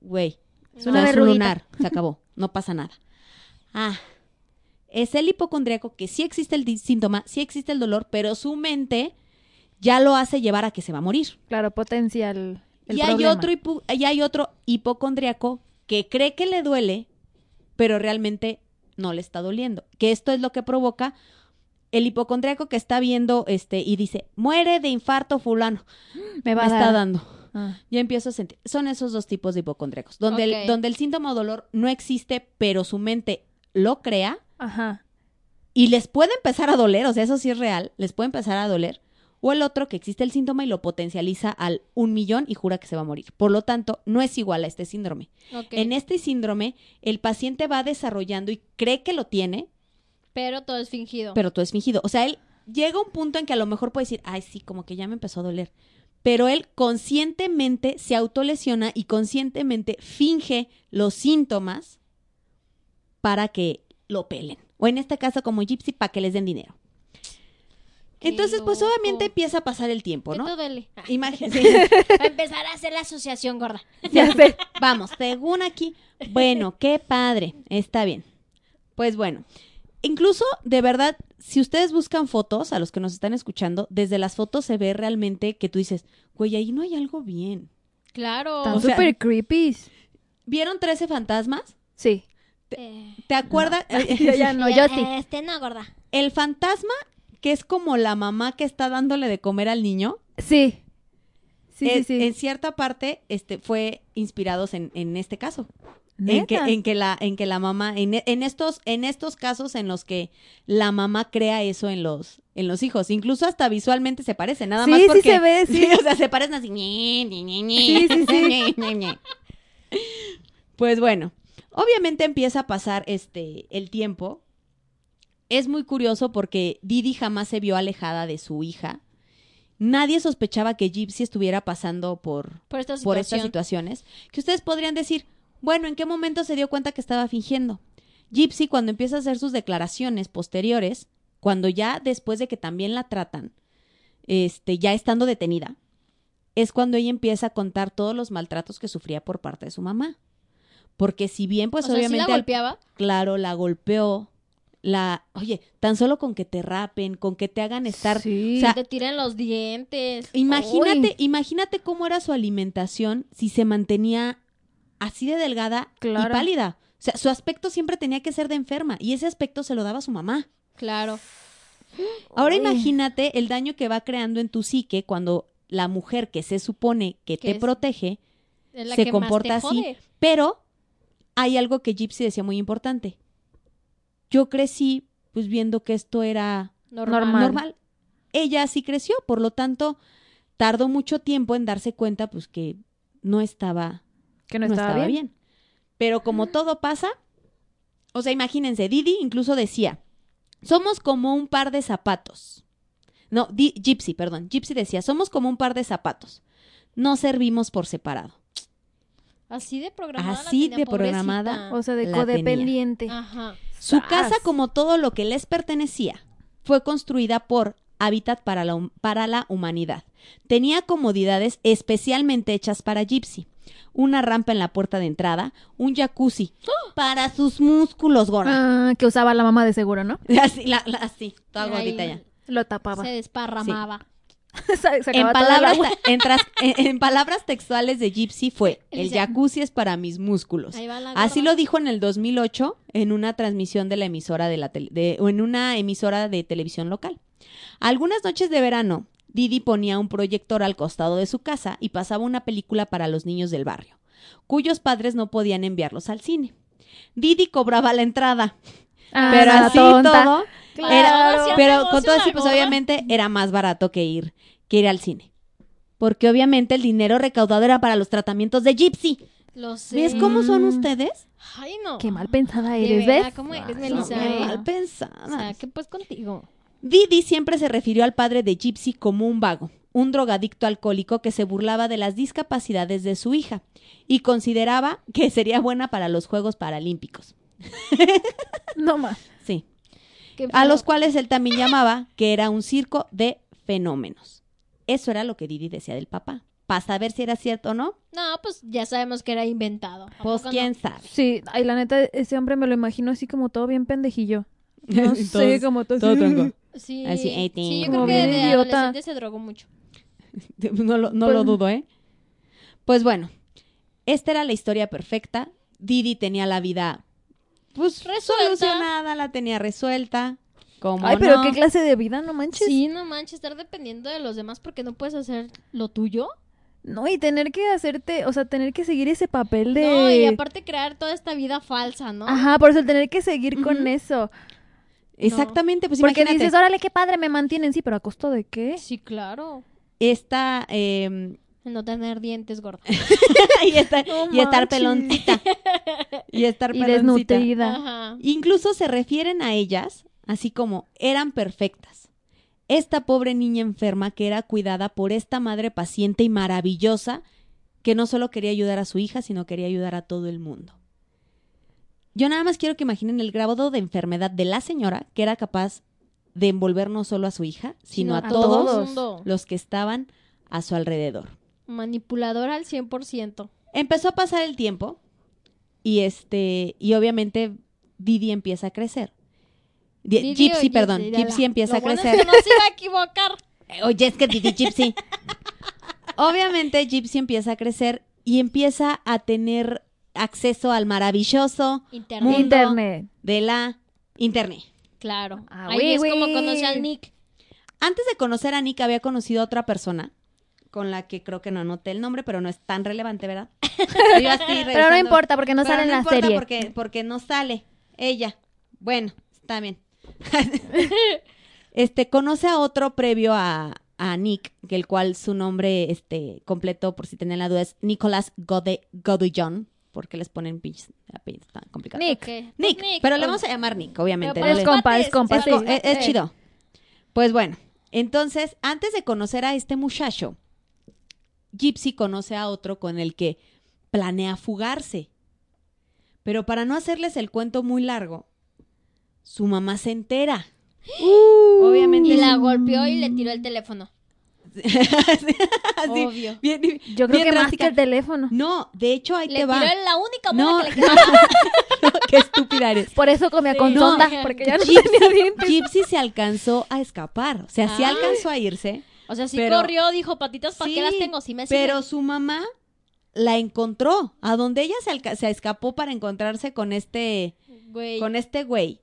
güey, Es no es un lunar, se acabó, no pasa nada. [LAUGHS] Ah, es el hipocondríaco que sí existe el síntoma, sí existe el dolor, pero su mente ya lo hace llevar a que se va a morir. Claro, potencial. el y hay otro hipo- y hay otro hipocondriaco que cree que le duele, pero realmente no le está doliendo. Que esto es lo que provoca el hipocondriaco que está viendo este y dice, muere de infarto fulano. [GASPS] Me va Me a está dar. dando. Ah. Ya empiezo a sentir. Son esos dos tipos de hipocondriacos, donde, el, donde el síntoma de dolor no existe, pero su mente lo crea Ajá. y les puede empezar a doler, o sea, eso sí es real, les puede empezar a doler. O el otro que existe el síntoma y lo potencializa al un millón y jura que se va a morir. Por lo tanto, no es igual a este síndrome. En este síndrome, el paciente va desarrollando y cree que lo tiene, Pero todo es fingido. pero todo es fingido. O sea, él llega a un punto en que a lo mejor puede decir, ay, sí, como que ya me empezó a doler. Pero él conscientemente se autolesiona y conscientemente finge los síntomas para que lo pelen. O en este caso, como Gypsy, para que les den dinero. Qué Entonces, pues loco. obviamente empieza a pasar el tiempo, ¿Qué ¿no? duele? Ah, Imagínense. Va a empezar a hacer la asociación gorda. [LAUGHS] Ya sé. [LAUGHS] Vamos, según aquí. Bueno, qué padre. Está bien. Pues bueno, incluso de verdad, si ustedes buscan fotos, a los que nos están escuchando, desde las fotos se ve realmente que tú dices, güey, ahí no hay algo bien. Claro. Están O sea- súper creepy. ¿Vieron 13 fantasmas? Sí. Eh, ¿Te acuerdas? [LAUGHS] Ya, ya no, yo sí. Este no, gorda. El fantasma, que es como la mamá que está dándole de comer al niño, Sí. Sí, es- sí, sí. en cierta parte este, fue inspirados en, en este caso. En que, en que la, en que la mamá, en, en estos, en estos casos en los que la mamá crea eso en los, en los hijos, incluso hasta visualmente se parecen, nada Sí, más sí porque se ve, [LAUGHS] sí. o sea, se parecen así. [LAUGHS] Sí, sí, sí. Pues bueno, obviamente empieza a pasar este el tiempo. Es muy curioso porque Didi jamás se vio alejada de su hija. Nadie sospechaba que Gypsy estuviera pasando por, Por esta situación. por estas situaciones, que ustedes podrían decir, bueno, ¿en qué momento se dio cuenta que estaba fingiendo? Gypsy, cuando empieza a hacer sus declaraciones posteriores, cuando ya después de que también la tratan, este, ya estando detenida, es cuando ella empieza a contar todos los maltratos que sufría por parte de su mamá. Porque si bien, pues o sea, ¿sí obviamente, la golpeaba? claro, la golpeó, la, oye, tan solo con que te rapen, con que te hagan estar, Sí. o sea, Te tiran los dientes. Imagínate, Uy. imagínate cómo era su alimentación si se mantenía así de delgada Claro. y pálida. O sea, su aspecto siempre tenía que ser de enferma y ese aspecto se lo daba su mamá. Claro. Ahora Uy. imagínate el daño que va creando en tu psique cuando la mujer que se supone que te protege se comporta así. Pero hay algo que Gypsy decía muy importante. Yo crecí pues viendo que esto era Normal. Ella sí creció, por lo tanto, tardó mucho tiempo en darse cuenta, pues, que no estaba, que no estaba, bien. Pero como todo pasa, o sea, imagínense, Didi incluso decía, somos como un par de zapatos. No, Di- Gypsy, perdón, Gypsy decía, somos como un par de zapatos. No servimos por separado. Así de programada. la Así tenía, de programada. pobrecita. O sea, de codependiente. Ajá. Su Sas. casa, como todo lo que les pertenecía, fue construida por Hábitat para la, para la Humanidad. Tenía comodidades especialmente hechas para Gypsy. Una rampa en la puerta de entrada, un jacuzzi para sus músculos, gorda. Ah, que usaba la mamá de seguro, ¿no? [LAUGHS] Así, la- la- así, toda gordita ya. Lo tapaba. Se desparramaba. [LAUGHS] En palabras, en, tras- en- en palabras textuales de Gypsy fue, [LAUGHS] el jacuzzi es para mis músculos. Así lo dijo en el 2008 en una transmisión de la emisora de la tele- de- o en una emisora de televisión local. Algunas noches de verano, Didi ponía un proyector al costado de su casa y pasaba una película para los niños del barrio, cuyos padres no podían enviarlos al cine. Didi cobraba la entrada, Ah, pero así tonta. todo, Claro, era- hacía pero con todo así, pues obviamente era más barato que ir, que ir al cine. Porque obviamente el dinero recaudado era para los tratamientos de Gypsy. Lo sé. ¿Ves cómo son ustedes? Ay, no. Qué mal pensada eres, verdad, ¿ves? ¿Cómo eres, Son Melissa? bien eh? mal O pensadas. sea, ¿qué pues contigo? Didi siempre se refirió al padre de Gypsy como un vago, un drogadicto alcohólico que se burlaba de las discapacidades de su hija y consideraba que sería buena para los Juegos Paralímpicos. [LAUGHS] No más. A los cuales él también llamaba que era un circo de fenómenos. Eso era lo que Didi decía del papá. Para saber si era cierto o no, No, pues ya sabemos que era inventado. ¿A pues quién no? sabe. Sí, ay, la neta, ese hombre me lo imagino así como todo bien pendejillo. [LAUGHS] No sé, como todo, todo así. tronco. Sí, Así, sí, yo como creo que bien de idiota. adolescente se drogó mucho. [LAUGHS] No, lo, no Pues- lo dudo, ¿eh? Pues bueno, esta era la historia perfecta. Didi tenía la vida pues Resuelta. solucionada, la tenía resuelta. Como Ay, pero no? qué clase de vida, no manches. Sí, no manches, estar dependiendo de los demás porque no puedes hacer lo tuyo. No, y tener que hacerte, o sea, tener que seguir ese papel de... No, y aparte crear toda esta vida falsa, ¿no? Ajá, por eso el tener que seguir con eso. Exactamente, pues Porque imagínate. dices, órale, qué padre, me mantienen, sí, pero ¿a costo de qué? Sí, claro. Esta, eh, no tener dientes gordos. [LAUGHS] y, estar, No y estar peloncita. y estar Y peloncita. desnutrida. Ajá. Incluso se refieren a ellas así como eran perfectas. Esta pobre niña enferma que era cuidada por esta madre paciente y maravillosa que no solo quería ayudar a su hija, sino quería ayudar a todo el mundo. Yo nada más quiero que imaginen el grado de enfermedad de la señora que era capaz de envolver no solo a su hija, sino a, a todos todos. los que estaban a su alrededor. Manipulador al 100%. Empezó a pasar el tiempo y este y obviamente Didi empieza a crecer. Di- Didi o Gypsy, perdón, Gypsy, empieza lo a bueno es crecer. que no se iba a equivocar. [LAUGHS] Oye, es que Didi Gypsy. obviamente Gypsy empieza a crecer y empieza a tener acceso al maravilloso Internet. Mundo. Internet. de la internet. Claro. Ah, Ahí es como güey. conocí al Nick. Antes de conocer a Nick había conocido a otra persona con la que creo que no anoté el nombre, pero no es tan relevante, ¿verdad? [LAUGHS] Yo así Pero no importa porque no Pero sale en la importa serie. Porque, porque no sale ella. Bueno, está bien. [LAUGHS] este, conoce a otro previo a, a Nick, que el cual su nombre este, completo, por si tenían la duda, es Nicholas Godoy-John, porque les ponen pinches apellidos tan complicados. Nick. Ok. Nick, Nick. pero le vamos a llamar Nick, obviamente. Pero no Es compa, es compa, es, sí. es Eh. chido. Pues bueno, entonces, antes de conocer a este muchacho, Gypsy conoce a otro con el que planea fugarse. Pero para no hacerles el cuento muy largo, su mamá se entera. Obviamente. Y la golpeó y le tiró el teléfono. [LAUGHS] Obvio. bien- bien Yo creo que más que el teléfono. No, de hecho ahí Le te tiró va. la única No, mona que le [LAUGHS] quedaba. qué estúpida eres. Por eso comía Sí. con No. sonda, [LAUGHS] porque ya no Gypsy, tenía dientes. Gypsy se alcanzó a escapar. O sea, sí Ay. alcanzó a irse. O sea, sí Pero- corrió, dijo, patitas, ¿para Sí, qué las tengo? Sí me siguen. Pero su mamá la encontró. A donde ella se, se escapó para encontrarse con este, Güey. con este güey.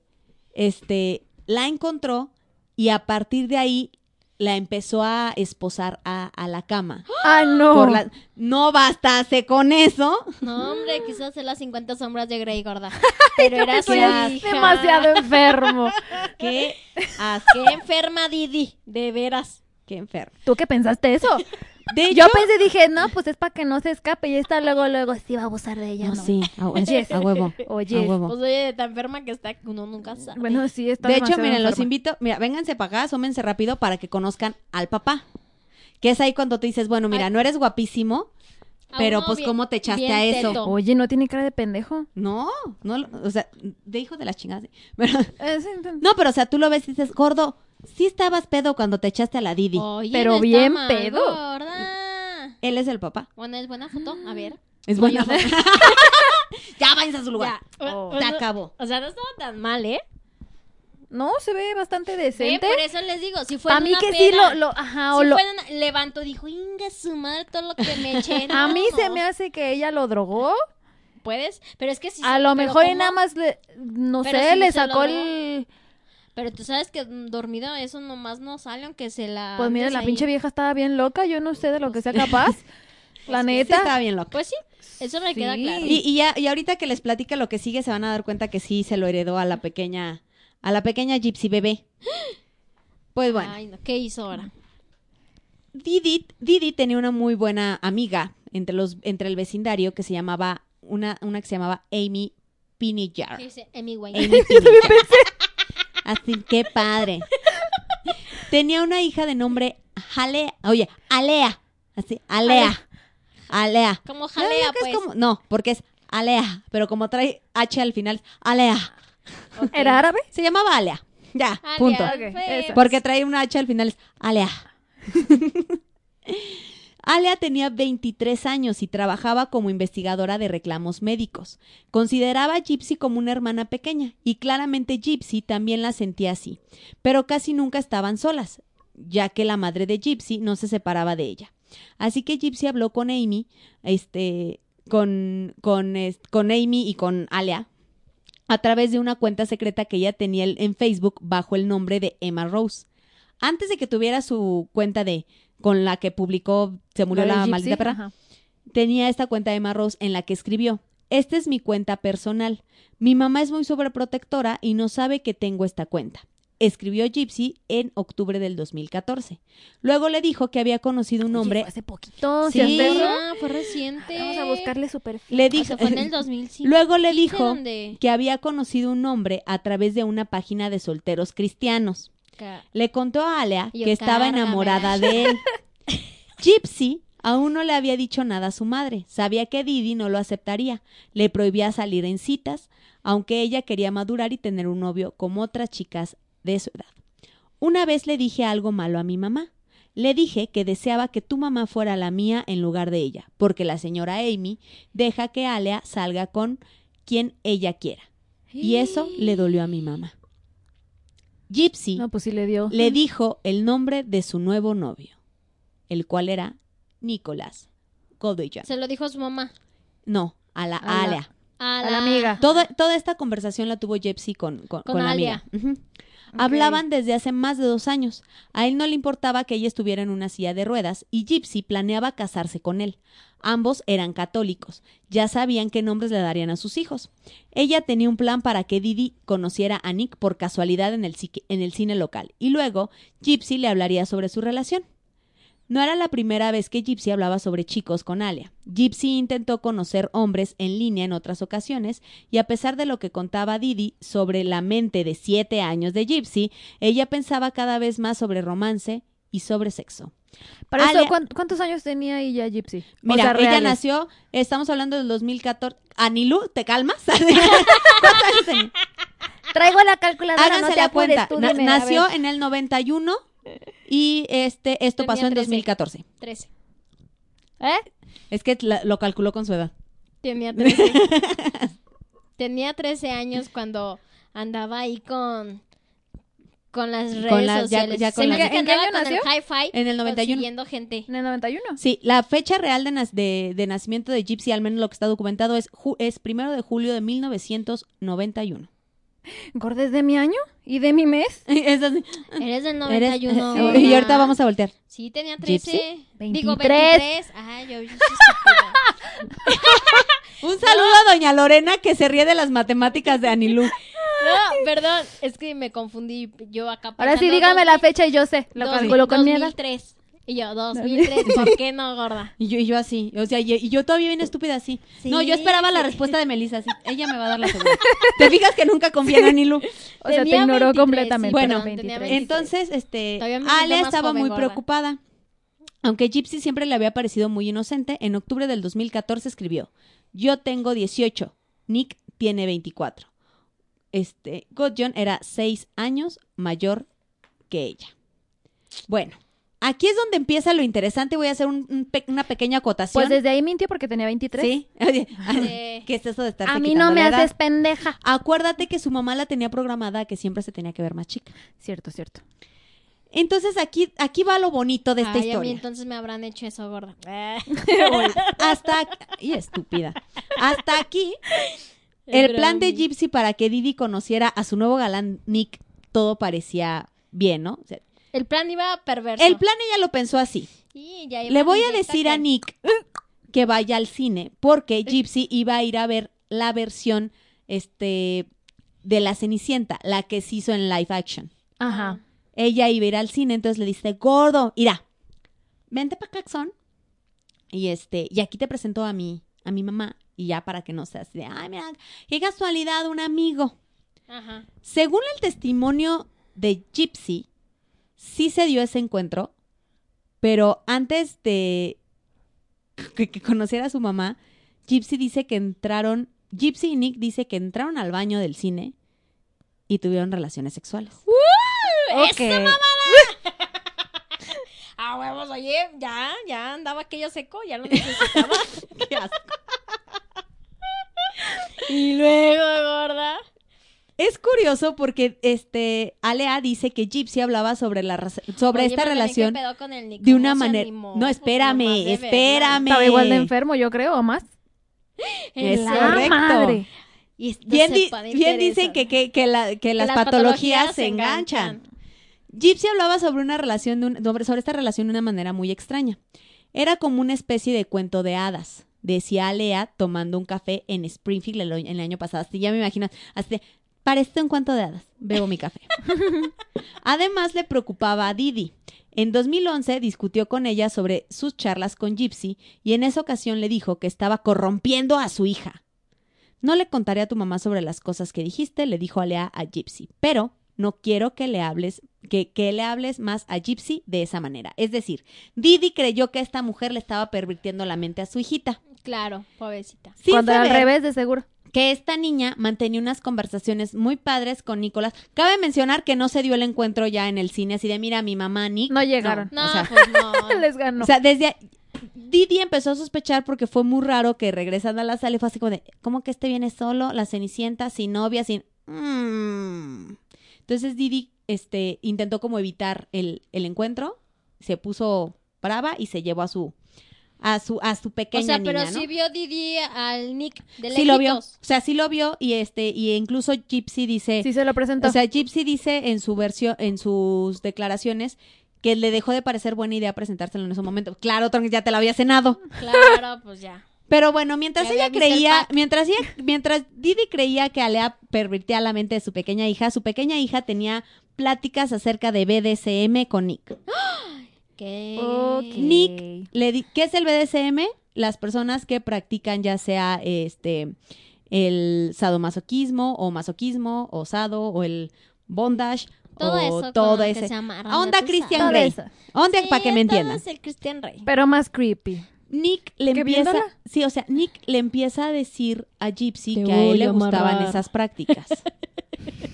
Este, la encontró y a partir de ahí la empezó a esposar a, a la cama. [GASPS] Ah, no. Por la- no bastase con eso. No, hombre, quizás hacer las 50 sombras de Grey, gorda. [LAUGHS] Pero era su hija. demasiado enfermo. [LAUGHS] Qué Qué enferma, Didi. De veras. Qué enfermo. ¿Tú qué pensaste eso? De hecho, Yo pensé, dije, no, pues es para que no se escape. Y está luego, luego, sí va a abusar de ella, no, ¿no? sí, a, Yes. a huevo. [LAUGHS] Oye, a huevo. Pues oye, tan enferma que está, uno nunca sabe. Bueno, sí, está De hecho, miren, los invito, mira, vénganse para acá, asómense rápido para que conozcan al papá. Que es ahí cuando tú dices, bueno, mira, Ay. no eres guapísimo, pero pues bien- cómo te echaste a eso. teto. Oye, no tiene cara de pendejo. No, no, lo- o sea, de hijo de las chingadas. Pero- no, pero o sea, tú lo ves y dices, gordo, sí estabas pedo cuando te echaste a la Didi. Oye, Pero no bien mal, pedo. gorda. Él es el papá. Bueno, es buena foto. A ver. Es buena. [LAUGHS] ya váyanse a su lugar. Ya. Oh. O- Se o- acabó. O sea, no estaba tan mal, ¿eh? No, se ve bastante decente. por eso les digo, si fue A mí una que sí lo, lo ajá, si o lo, fue en una- levantó, dijo, inga su madre, todo lo que me eché. [LAUGHS] a mí se me hace que ella lo drogó. ¿Puedes? Pero es que si A lo mejor y nada más le, no Pero sé, si le sacó drogó. Pero tú sabes que mm, dormido eso nomás no sale, aunque se la... Pues mira, la ahí. pinche vieja estaba bien loca, yo no sé de lo que sea capaz. [LAUGHS] la Sí, neta. estaba bien loco. Pues sí, eso me queda Sí. claro. Y, y ya, y ahorita que les platique lo que sigue, se van a dar cuenta que sí se lo heredó a la pequeña, a la pequeña Gypsy bebé. [GASPS] Pues bueno. Ay, no, ¿qué hizo ahora? Didi, Didi tenía una muy buena amiga entre los entre el vecindario que se llamaba una una que se llamaba Amy Pinijar. ¿Qué dice Amy Wayne? Amy. [LAUGHS] Así que padre. Tenía una hija de nombre Alea, oye, Alea, así, Alea. Alea. Como jalea, pues. como- no, porque es Alea, pero como trae H al final, Alea. ¿Era árabe? Se llamaba Alea. Ya, Alea, punto. Pues. Porque trae una H al final, es Alea. Alea tenía 23 años y trabajaba como investigadora de reclamos médicos. Consideraba a Gypsy como una hermana pequeña y claramente Gypsy también la sentía así, pero casi nunca estaban solas, ya que la madre de Gypsy no se separaba de ella. Así que Gypsy habló con Amy, este, con, con, con Amy y con Alia a través de una cuenta secreta que ella tenía en Facebook bajo el nombre de Emma Rose. Antes de que tuviera su cuenta de con la que publicó Se murió la Gypsy, maldita perra, ajá. tenía esta cuenta de Emma Rose en la que escribió, esta es mi cuenta personal. Mi mamá es muy sobreprotectora y no sabe que tengo esta cuenta. Escribió Gypsy en octubre del 2014. Luego le dijo que había conocido un Oye, hombre. fue hace poquito, Sí. Ah, fue reciente. Vamos a buscarle su perfil. Le O dijo, sea, fue en el 2005. luego le dijo ¿dónde? que había conocido un hombre a través de una página de solteros cristianos. Le contó a Alea que estaba enamorada de él. [LAUGHS] Gypsy aún no le había dicho nada a su madre. Sabía que Didi no lo aceptaría. Le prohibía salir en citas, aunque ella quería madurar y tener un novio como otras chicas de su edad. Una vez le dije algo malo a mi mamá. Le dije que deseaba que tu mamá fuera la mía en lugar de ella, porque la señora Amy deja que Alea salga con quien ella quiera. Y eso le dolió a mi mamá. Gypsy No, pues sí le dio. le dijo el nombre de su nuevo novio, el cual era Nicolás Godoyan. Se lo dijo a su mamá. No, a la, A la-. A, A la amiga. Toda, toda esta conversación la tuvo Gypsy con, con, Con con la Alia. amiga. Hablaban desde hace más de dos años. A él no le importaba que ella estuviera en una silla de ruedas y Gypsy planeaba casarse con él. Ambos eran católicos. Ya sabían qué nombres le darían a sus hijos. Ella tenía un plan para que Didi conociera a Nick por casualidad en el, cine local y luego Gypsy le hablaría sobre su relación. No era la primera vez que Gypsy hablaba sobre chicos con Alia. Gypsy intentó conocer hombres en línea en otras ocasiones y a pesar de lo que contaba Didi sobre la mente de siete años de Gypsy, ella pensaba cada vez más sobre romance y sobre sexo. Para eso, Alia- ¿cuán- ¿cuántos años tenía ella, Gypsy? O Mira, sea, ella reales. nació, estamos hablando del 2014. Anilu, ¿te calmas? [LAUGHS] [LAUGHS] ¿Cuántos años tenía? Traigo la calculadora, Háganse no te la apures, cuenta. tú Na- dime, nació en el 91 y este esto Tenía pasó en 13. 2014. 13. ¿Eh? Es que la- lo calculó con su edad. Tenía [LAUGHS] 13. Tenía 13 años cuando andaba ahí con con las redes Con ya- sociales. ya con las- hace que ¿En qué año con el nació? hi-fi En el 91. consiguiendo gente. ¿En el 91? Sí, la fecha real de, nas- de- de nacimiento de Gypsy, al menos lo que está documentado, es, ju- es primero de julio de 1991. ¿Gordes de mi año? ¿Y de mi mes? [LAUGHS] Es así. Eres del Eres- 91. eh, gorda. [LAUGHS] y ahorita vamos a voltear. Sí, tenía 13. Digo, 23. 23. Ay, yo. [LAUGHS] Un saludo a doña Lorena que se ríe de las matemáticas de Anilú. No, perdón, es que me confundí. Yo acá Ahora sí, dígame la 2000, fecha y yo sé. Lo dos- calculo con mi edad. 2003. Y yo, 2003. ¿Por qué no, gorda? [LAUGHS] Y yo, y yo así, o sea, y, y yo todavía bien estúpida así. No, yo esperaba la respuesta de Melissa, así. Ella me va a dar la segunda. [LAUGHS] ¿Te fijas que nunca confía en Anilú? [LAUGHS] O sea, te ignoró 23, completamente. sí, Bueno, perdón, tenía 23. 23. Entonces, este, Ale estaba joven, muy gorda. preocupada. Aunque Gypsy siempre le había parecido muy inocente, en octubre del 2014 escribió, yo tengo 18, Nick tiene 24. Este, Godjon era 6 años mayor que ella. Bueno, aquí es donde empieza lo interesante. Voy a hacer un- un pe- una pequeña acotación. Pues desde ahí mintió porque tenía 23. ¿Sí? [LAUGHS] Oye, Sí. ¿Qué es eso de estar A mí no me haces pendeja. Acuérdate que su mamá la tenía programada a que siempre se tenía que ver más chica. Cierto, cierto. Entonces aquí, aquí va lo bonito de esta Ay, a mí historia. entonces me habrán hecho eso, gorda. [LAUGHS] Hasta y estúpida. Hasta aquí el plan de Gypsy para que Didi conociera a su nuevo galán Nick todo parecía bien, ¿no? O sea, El plan iba perverso. el plan ella lo pensó así. Sí, ya iba Le voy a decir a Nick que vaya al cine porque Gypsy iba a ir a ver la versión este de la Cenicienta, la que se hizo en live action. Ajá. Ella iba a ir al cine, entonces le dice, gordo, irá, vente para Claxon. Y este, y aquí te presento a mi, a mi mamá. Y ya para que no seas de, ay, mira, qué casualidad, un amigo. Ajá. Según el testimonio de Gypsy, sí se dio ese encuentro, pero antes de que, que conociera a su mamá, Gypsy dice que entraron, Gypsy y Nick dice que entraron al baño del cine y tuvieron relaciones sexuales. Ok. Ah, [LAUGHS] huevos, oye, ya, ya andaba aquello seco, ya lo necesitaba. [LAUGHS] Qué asco. Y luego, gorda. Es curioso porque este Alea dice que Gypsy hablaba sobre la sobre Oye, esta pero también, ¿qué relación pedo con el Nick? de una ¿Cómo se manera. No, espérame, espérame. Estaba igual de enfermo, yo creo, o más. ¿En Es correcto. madre. Y Bien, di- bien dicen que, que, que la- que las, patologías, se enganchan. Gypsy hablaba sobre una relación de un- sobre esta relación de una manera muy extraña. Era como una especie de cuento de hadas. Decía Alea tomando un café en Springfield el, el año pasado. Así ya me imagino. Así, parece un cuento de hadas. Bebo mi café. [LAUGHS] Además le preocupaba a Didi. En 2011 discutió con ella sobre sus charlas con Gypsy y en esa ocasión le dijo que estaba corrompiendo a su hija. No le contaré a tu mamá sobre las cosas que dijiste, le dijo Alea a Gypsy, pero no quiero que le hables, que, que le hables más a Gypsy de esa manera. Es decir, Didi creyó que esta mujer le estaba pervirtiendo la mente a su hijita. Claro, pobrecita. Sin Cuando era al revés, de seguro. que esta niña mantenía unas conversaciones muy padres con Nicolás. Cabe mencionar que no se dio el encuentro ya en el cine, así de mira, mi mamá Nick. No llegaron. No, o sea, pues no. [LAUGHS] Les ganó. O sea, desde a- Didi empezó a sospechar porque fue muy raro que regresando a la sala y fue así como de, ¿cómo que este viene solo? La Cenicienta, sin novia, sin... Mm. Entonces Didi este, intentó como evitar el, el encuentro, se puso brava y se llevó a su a su a su pequeña o sea, pero niña, ¿no? sí vio Didi al Nick de Sí lo vio, o sea, sí lo vio y este y incluso Gypsy dice, sí se lo presentó. o sea, Gypsy dice en su versión en sus declaraciones que le dejó de parecer buena idea presentárselo en ese momento. Claro, Tron, ya te lo había cenado. Claro, pues ya. [LAUGHS] Pero bueno, mientras ella creía, mientras ella, mientras Didi creía que Alea pervertía la mente de su pequeña hija, su pequeña hija tenía pláticas acerca de BDSM con Nick. ¿Qué? [GASPS] Ok. Nick le di- ¿Qué es el BDSM? Las personas que practican ya sea este el sadomasoquismo o masoquismo o sado o el bondage Todo o eso. todo con que ese. se amarran, Onda Christian eso. Onda Sí, para que me entiendan. es el Christian Rey. Pero más creepy. Nick le ¿Que empieza, viéndola? sí, o sea, Nick le empieza a decir a Gypsy Te que a él le gustaban amarrar. esas prácticas. [LAUGHS]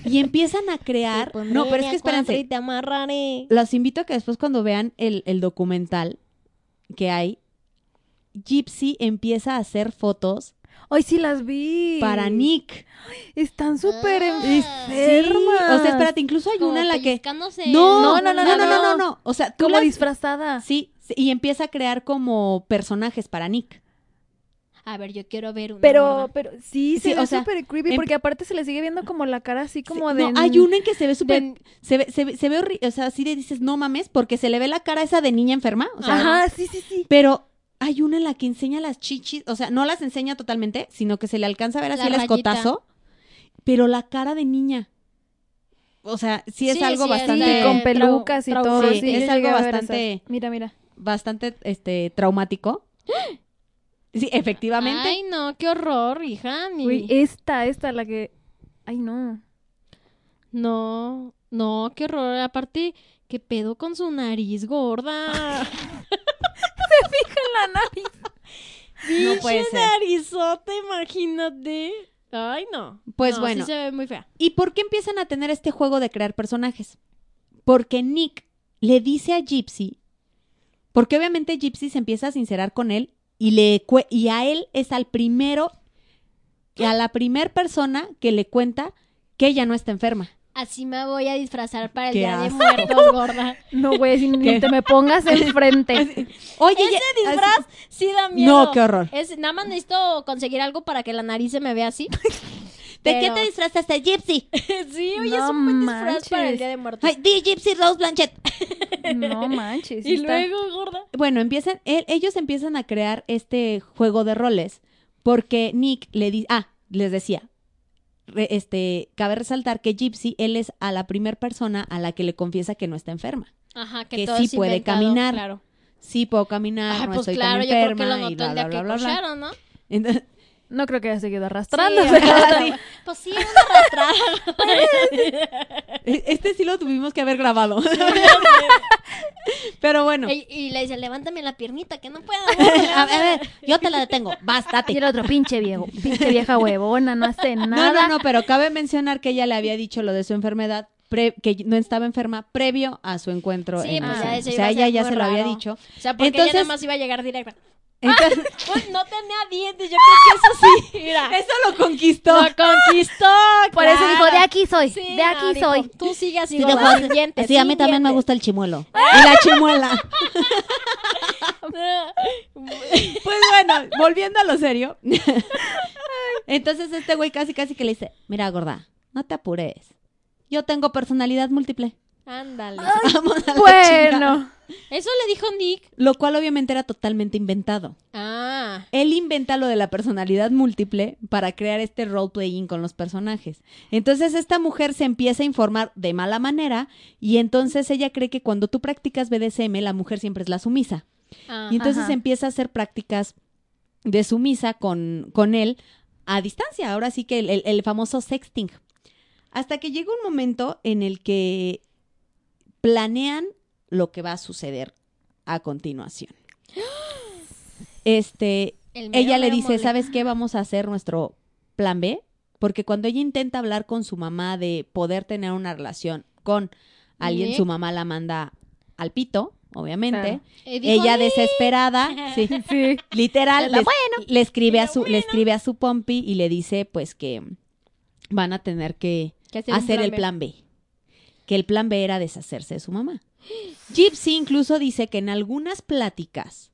y empiezan a crear, no, pero es que espérense, te amarraré. los invito a que después cuando vean el, el documental que hay, Gypsy empieza a hacer fotos Hoy sí las vi. para Nick. Están súper Ah. Sí, enfermas. o sea, espérate, incluso hay Como una en la que no, no, no, no, no, no, no, o sea, Como las- disfrazada. sí, sí, y empieza a crear como personajes para Nick. A ver, yo quiero ver una. Pero, gorda. pero sí, Sí, se ve o sea, súper creepy porque aparte se le sigue viendo como la cara así como Sí, de... no, hay una en que se ve súper se ve se ve, se ve horri- o sea, así le dices, "No mames", porque se le ve la cara esa de niña enferma, o sea, Ajá, sí, sí, sí. pero hay una en la que enseña las chichis, o sea, no las enseña totalmente, sino que se le alcanza a ver así La el rayita. escotazo, pero la cara de niña. O sea, sí es Sí, algo sí, es bastante Sí, con pelucas y todo. sí, Sí, es algo bastante-. Mira, mira. bastante este traumático. [GASPS] Sí, efectivamente. Ay, no, qué horror, hija. Ni... Uy, esta, esta, la que... Ay, no. No, no, qué horror. Aparte, qué pedo con su nariz gorda. [LAUGHS] La nariz. [LAUGHS] No puede ser. narizote, imagínate. Ay, no. Pues No, bueno. Sí se ve muy fea. ¿Y por qué empiezan a tener este juego de crear personajes? Porque Nick le dice a Gypsy, porque obviamente Gypsy se empieza a sincerar con él y le y a él es al primero, a la primer persona que le cuenta que ella no está enferma. Así me voy a disfrazar para el Día de. Muertos, gorda. [LAUGHS] No, güey, si ¿Qué? ni te me pongas [LAUGHS] enfrente. Oye, Ese ya- disfraz sí da miedo. No, qué horror. Es, nada más necesito conseguir algo para que la nariz se me vea así. [LAUGHS] ¿De qué te disfrazaste, Gypsy? [LAUGHS] sí, oye, No es un buen disfraz manches. para el Día de Muertos. Ay, di Gypsy Rose Blanchett. [LAUGHS] No manches. y está- luego, gorda. Bueno, empiezan, él- ellos empiezan a crear este juego de roles porque Nick le dice, ah, les decía, este, cabe resaltar que Gypsy, él es a la primer persona a la que le confiesa que no está enferma. Ajá, que, Que todo sí es puede caminar. Claro. Sí puedo caminar, Ay, no pues estoy claro, tan yo creo que enferma lo y notó bla, el día bla, que bla, bla. cocharon, ¿no? Entonces, No creo que haya seguido Sí, arrastrando. ajá, [LAUGHS] pues sí, [LAUGHS] este sí lo tuvimos que haber grabado. [LAUGHS] Pero bueno. y, y le dice, levántame la piernita, que no puedo. A ver, a ver, yo te la detengo. Bástate. Y el otro, pinche viejo, pinche vieja huevona, no hace No, nada. no, no, pero cabe mencionar que ella le había dicho lo de su enfermedad, pre- que no estaba enferma previo a su encuentro Sí, en pues O iba sea, a ella ya se lo había dicho. O sea, porque ella Entonces- nada más iba a llegar directa. Entonces, [LAUGHS] Pues no tenía dientes, yo creo que eso sí. [LAUGHS] Mira, Eso lo conquistó. lo conquistó. [LAUGHS] por eso dijo, de aquí soy, Sí, de aquí no, dijo, soy. Tú sigue así, Sí, sin dientes. sí, a mí también me gusta el chimuelo. Y la chimuela. Pues bueno, volviendo a lo serio. Entonces este güey casi casi que le dice, mira gorda, no te apures. Yo tengo personalidad múltiple. Ándale. [LAUGHS] Vamos a la chingada". Bueno. Eso le dijo Nick. Lo cual obviamente era totalmente inventado. Ah. Él inventa lo de la personalidad múltiple para crear este role-playing con los personajes. Entonces esta mujer se empieza a informar de mala manera y entonces ella cree que cuando tú practicas BDSM la mujer siempre es la sumisa. ah. Y entonces Ajá. empieza a hacer prácticas de sumisa con, con él a distancia. Ahora sí que el, el- el famoso sexting. Hasta que llega un momento en el que planean lo que va a suceder a continuación. Este, El mero, ella le dice, mole. ¿sabes qué? Vamos a hacer nuestro plan B. Porque cuando ella intenta hablar con su mamá de poder tener una relación con alguien, su mamá la manda al pito, obviamente. Claro. Ella desesperada, [LAUGHS] sí, Sí. literal, La le, le escribe a su, le escribe a su pompi y le dice pues que van a tener que Que hacer un hacer plan el B. plan B. Que el plan B era deshacerse de su mamá. Gypsy incluso dice que en algunas pláticas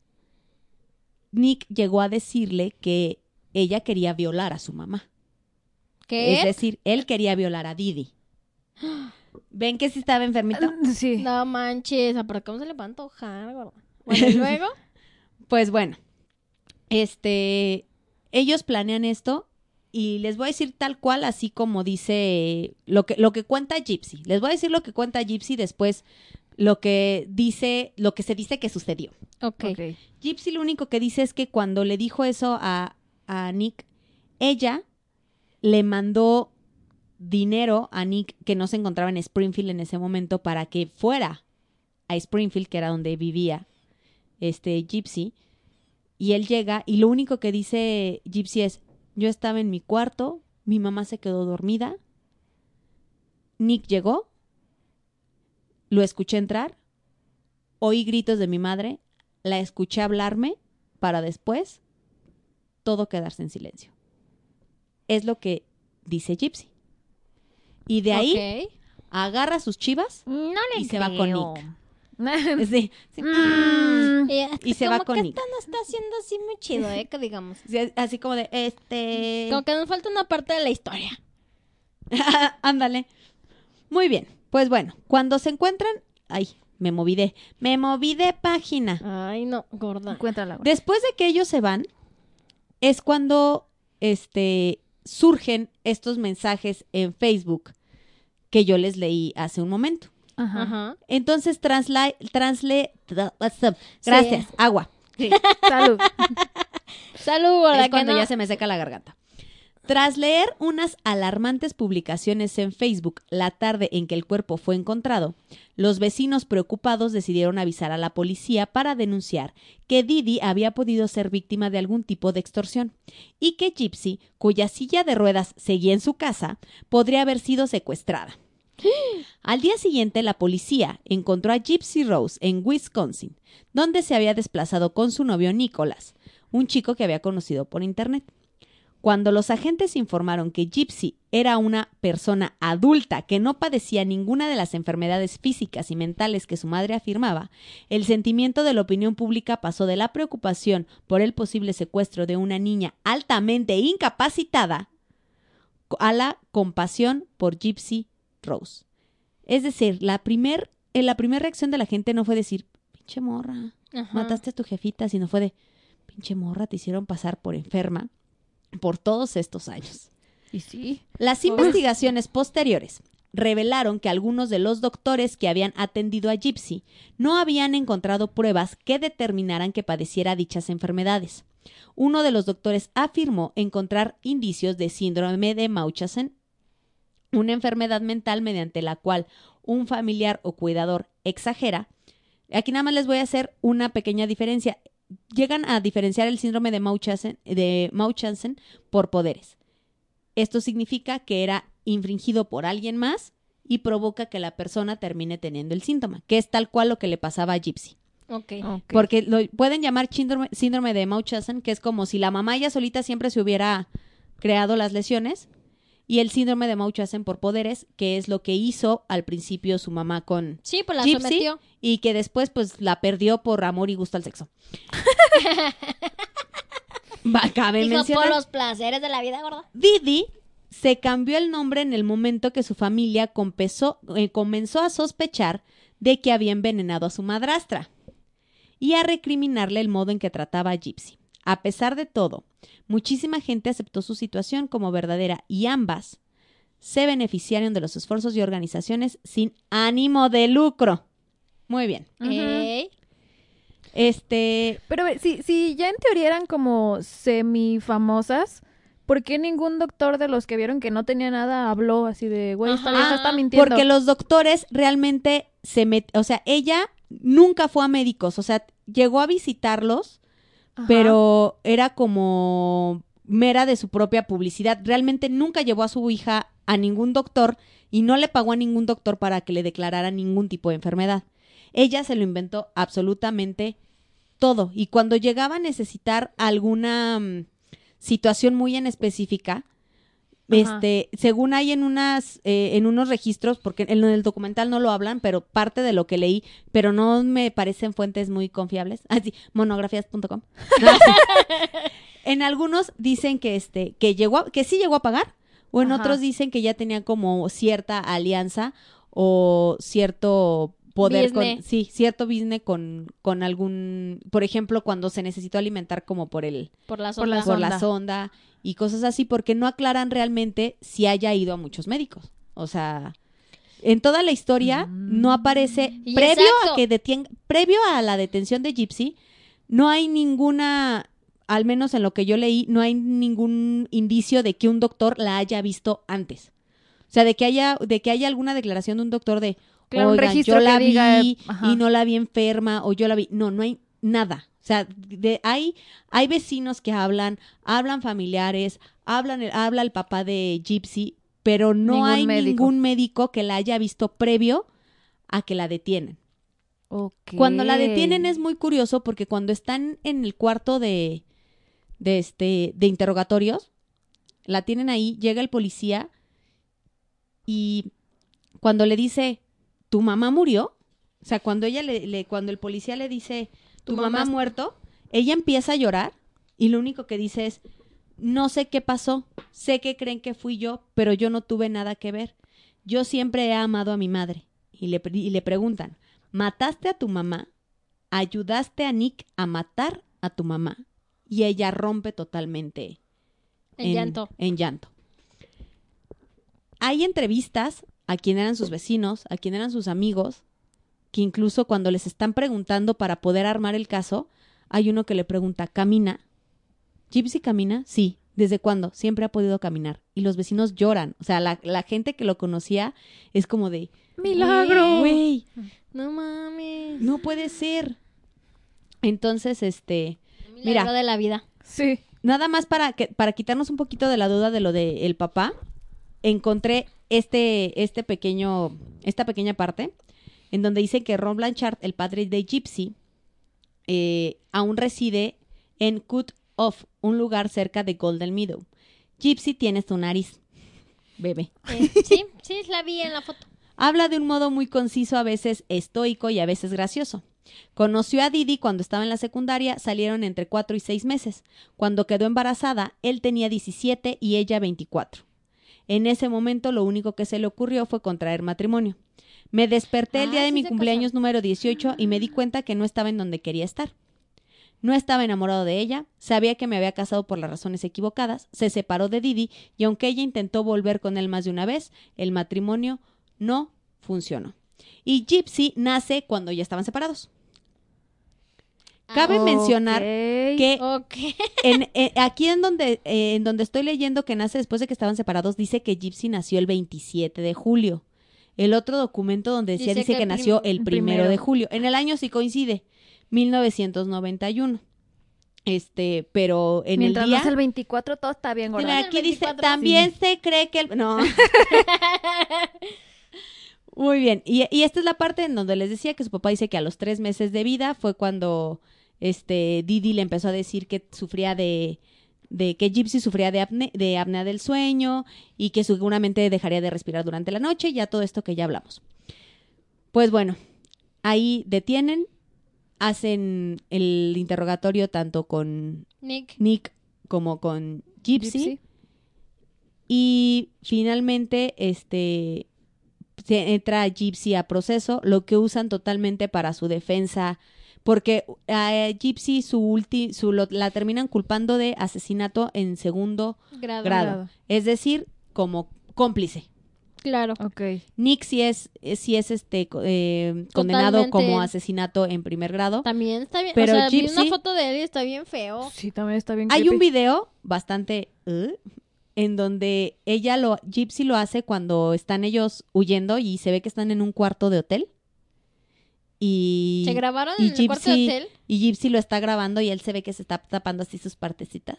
Nick llegó a decirle que ella quería violar a su mamá. ¿Qué? Es decir, él quería violar a Didi. ¿Ven que sí estaba enfermito? Sí. No manches, ¿a por cómo se le va a antojar? Bueno, y [LAUGHS] luego. Pues bueno, este, ellos planean esto y les voy a decir tal cual, así como dice lo que, lo que cuenta Gypsy. Les voy a decir lo que cuenta Gypsy después, lo que dice, lo que se dice que sucedió. ok. Ok. Gypsy lo único que dice es que cuando le dijo eso a, a Nick, ella le mandó dinero a Nick que no se encontraba en Springfield en ese momento para que fuera a Springfield, que era donde vivía este Gypsy. Y él llega y lo único que dice Gypsy es, yo estaba en mi cuarto, mi mamá se quedó dormida, Nick llegó, lo escuché entrar, oí gritos de mi madre, la escuché hablarme para después todo quedarse en silencio. Es lo que dice Gypsy. Y de ahí agarra sus chivas No Y se va con creo. [LAUGHS] sí, sí, Mm. Y, Y se va con que Nick. esta no está haciendo así muy chido, ¿eh? Que digamos. sí, así como de este Como que nos falta una parte de la historia. [LAUGHS] Ándale. Muy bien. Pues bueno, cuando se encuentran, ay, me moví de, me moví de página. Ay, no, gorda. Encuéntrala. Después de que ellos se van, es cuando este surgen estos mensajes en Facebook que yo les leí hace un momento. Ajá. Ajá. Entonces, transla, transle, gracias, agua. Salud. [LAUGHS] Salud. Es cuando no- ya se me seca la garganta. Tras leer unas alarmantes publicaciones en Facebook la tarde en que el cuerpo fue encontrado, los vecinos preocupados decidieron avisar a la policía para denunciar que Didi había podido ser víctima de algún tipo de extorsión y que Gypsy, cuya silla de ruedas seguía en su casa, podría haber sido secuestrada. Al día siguiente, la policía encontró a Gypsy Rose en Wisconsin, donde se había desplazado con su novio Nicholas, un chico que había conocido por internet. Cuando los agentes informaron que Gypsy era una persona adulta que no padecía ninguna de las enfermedades físicas y mentales que su madre afirmaba, el sentimiento de la opinión pública pasó de la preocupación por el posible secuestro de una niña altamente incapacitada a la compasión por Gypsy Rose. Es decir, la primer, eh, la primera reacción de la gente no fue decir, pinche morra, Ajá. mataste a tu jefita, sino fue de, pinche morra, te hicieron pasar por enferma por todos estos años. Y sí. Las investigaciones posteriores revelaron que algunos de los doctores que habían atendido a Gypsy no habían encontrado pruebas que determinaran que padeciera dichas enfermedades. Uno de los doctores afirmó encontrar indicios de síndrome de Mauchausen, una enfermedad mental mediante la cual un familiar o cuidador exagera. Aquí nada más les voy a hacer una pequeña diferencia. Llegan a diferenciar el síndrome de Mauchausen, de Mauchausen por poderes. Esto significa que era infringido por alguien más y provoca que la persona termine teniendo el síntoma, que es tal cual lo que le pasaba a Gypsy. Ok. Porque lo pueden llamar síndrome, síndrome de Munchausen, que es como si la mamá ya solita siempre se hubiera creado las lesiones. Y el síndrome de Munchausen por poderes, que es lo que hizo al principio su mamá con Sí, pues la Gypsy sometió. y que después pues la perdió por amor y gusto al sexo. [LAUGHS] Cabe Dijo, por mencionar. los placeres de la vida, gorda. Didi se cambió el nombre en el momento que su familia compezó- eh, comenzó a sospechar de que había envenenado a su madrastra y a recriminarle el modo en que trataba a Gypsy. A pesar de todo, muchísima gente aceptó su situación como verdadera y ambas se beneficiaron de los esfuerzos y organizaciones sin ánimo de lucro. Muy bien. Este, Pero ver, si, si ya en teoría eran como semifamosas, ¿por qué ningún doctor de los que vieron que no tenía nada habló así de, güey, esta vieja está mintiendo? Porque los doctores realmente se met, o sea, ella nunca fue a médicos, o sea, llegó a visitarlos, Pero era como mera de su propia publicidad. Realmente nunca llevó a su hija a ningún doctor y no le pagó a ningún doctor para que le declarara ningún tipo de enfermedad. Ella se lo inventó absolutamente todo y cuando llegaba a necesitar alguna mm, situación muy en específica. Este, según hay en unas, eh, en unos registros, porque en el documental no lo hablan, pero parte de lo que leí, pero no me parecen fuentes muy confiables. [LAUGHS] Así, monografías.com. No, [LAUGHS] sí. en algunos dicen que este, que llegó, a- que sí llegó a pagar, o en Ajá. otros dicen que ya tenía como cierta alianza o cierto poder con, sí, cierto business con, con algún, por ejemplo, cuando se necesitó alimentar como por el, Por la Por la sonda. por la sonda. sonda y cosas así, porque no aclaran realmente si haya ido a muchos médicos. O sea, en toda la historia Mm. no aparece, Y previo exacto. a que detien- previo a la detención de Gypsy, no hay ninguna, al menos en lo que yo leí, no hay ningún indicio de que un doctor la haya visto antes. O sea, de que haya, de que haya alguna declaración de un doctor de, Claro, un "Oigan, registro yo la que diga, vi ajá. y no la vi enferma o yo la vi. No, no hay nada. O sea, de, hay, hay vecinos que hablan, hablan familiares, hablan, el- habla el papá de Gypsy, pero no Ningún hay médico. ningún médico que la haya visto previo a que la detienen. Ok. Cuando la detienen es muy curioso porque cuando están en el cuarto de, de este, de interrogatorios, la tienen ahí, llega el policía y cuando le dice, ¿tu mamá murió? O sea, cuando ella le, le- cuando el policía le dice, ¿tu, Tu mamá ha mamá- muerto? Ella empieza a llorar y lo único que dice es, no sé qué pasó, sé que creen que fui yo, pero yo no tuve nada que ver. Yo siempre he amado a mi madre. Y le, y le preguntan, ¿mataste a tu mamá? ¿Ayudaste a Nick a matar a tu mamá? Y ella rompe totalmente En llanto. en llanto. Hay entrevistas a quien eran sus vecinos, a quien eran sus amigos, que incluso cuando les están preguntando para poder armar el caso, hay uno que le pregunta, ¿camina? ¿Gypsy camina? Sí. ¿Desde cuándo? Siempre ha podido caminar. Y los vecinos lloran. O sea, la, la gente que lo conocía es como de... ¡Milagro! Güey, No mames. no puede ser. Entonces, este... Milagro Mira. de la vida. Sí. Nada más para que para quitarnos un poquito de la duda de lo del el papá, encontré este este pequeño esta pequeña parte en donde dice que Ron Blanchard, el padre de Gypsy, eh, aún reside en Cut Off, un lugar cerca de Golden Meadow. Gypsy tiene su nariz, bebé. Eh, sí, sí, la vi en la foto. Habla de un modo muy conciso, a veces estoico y a veces gracioso. Conoció a Didi cuando estaba en la secundaria, salieron entre 4 y 6 meses. Cuando quedó embarazada, él tenía 17 y ella 24. En ese momento lo único que se le ocurrió fue contraer matrimonio. Me desperté el Ah, día de sí mi cumpleaños número 18 y me di cuenta que no estaba en donde quería estar. No estaba enamorado de ella, sabía que me había casado por las razones equivocadas, se separó de Didi y aunque ella intentó volver con él más de una vez, el matrimonio no funcionó. Y Gypsy nace cuando ya estaban separados. Cabe mencionar que en, eh, aquí en donde, eh, en donde estoy leyendo que nace después de que estaban separados, dice que Gypsy nació el 27 de julio. El otro documento donde decía Dice dice, que nació el primero, primero. de julio. En el año sí coincide, 1991. Este, pero en Mientras el día... no el 24, todo está bien, gorda. aquí dice, 24, también se cree que el... No. [LAUGHS] Muy bien. Y, y esta es la parte en donde les decía que su papá dice que a los tres meses de vida fue cuando este Didi le empezó a decir que sufría de de que Gypsy sufría de, apne- de apnea del sueño y que seguramente dejaría de respirar durante la noche, ya todo esto que ya hablamos. Pues bueno, ahí detienen, hacen el interrogatorio tanto con Nick. Nick como con Gypsy, Gypsy. y finalmente este se entra Gypsy a proceso, lo que usan totalmente para su defensa porque a Gypsy su ulti, su lo- la terminan culpando de asesinato en segundo Grado. grado, Grado. es decir, como cómplice. Claro. Ok. Nick sí es, sí es este eh, condenado como asesinato en primer grado. También está bien. Pero o sea, vi Gypsy- una foto de él y está bien feo. Sí, también está bien Hay un video bastante uh, en donde ella lo, Gypsy lo hace cuando están ellos huyendo y se ve que están en un cuarto de hotel. Y, Se grabaron y en el cuarto de hotel. y Gypsy lo está grabando y él se ve que se está tapando así sus partecitas.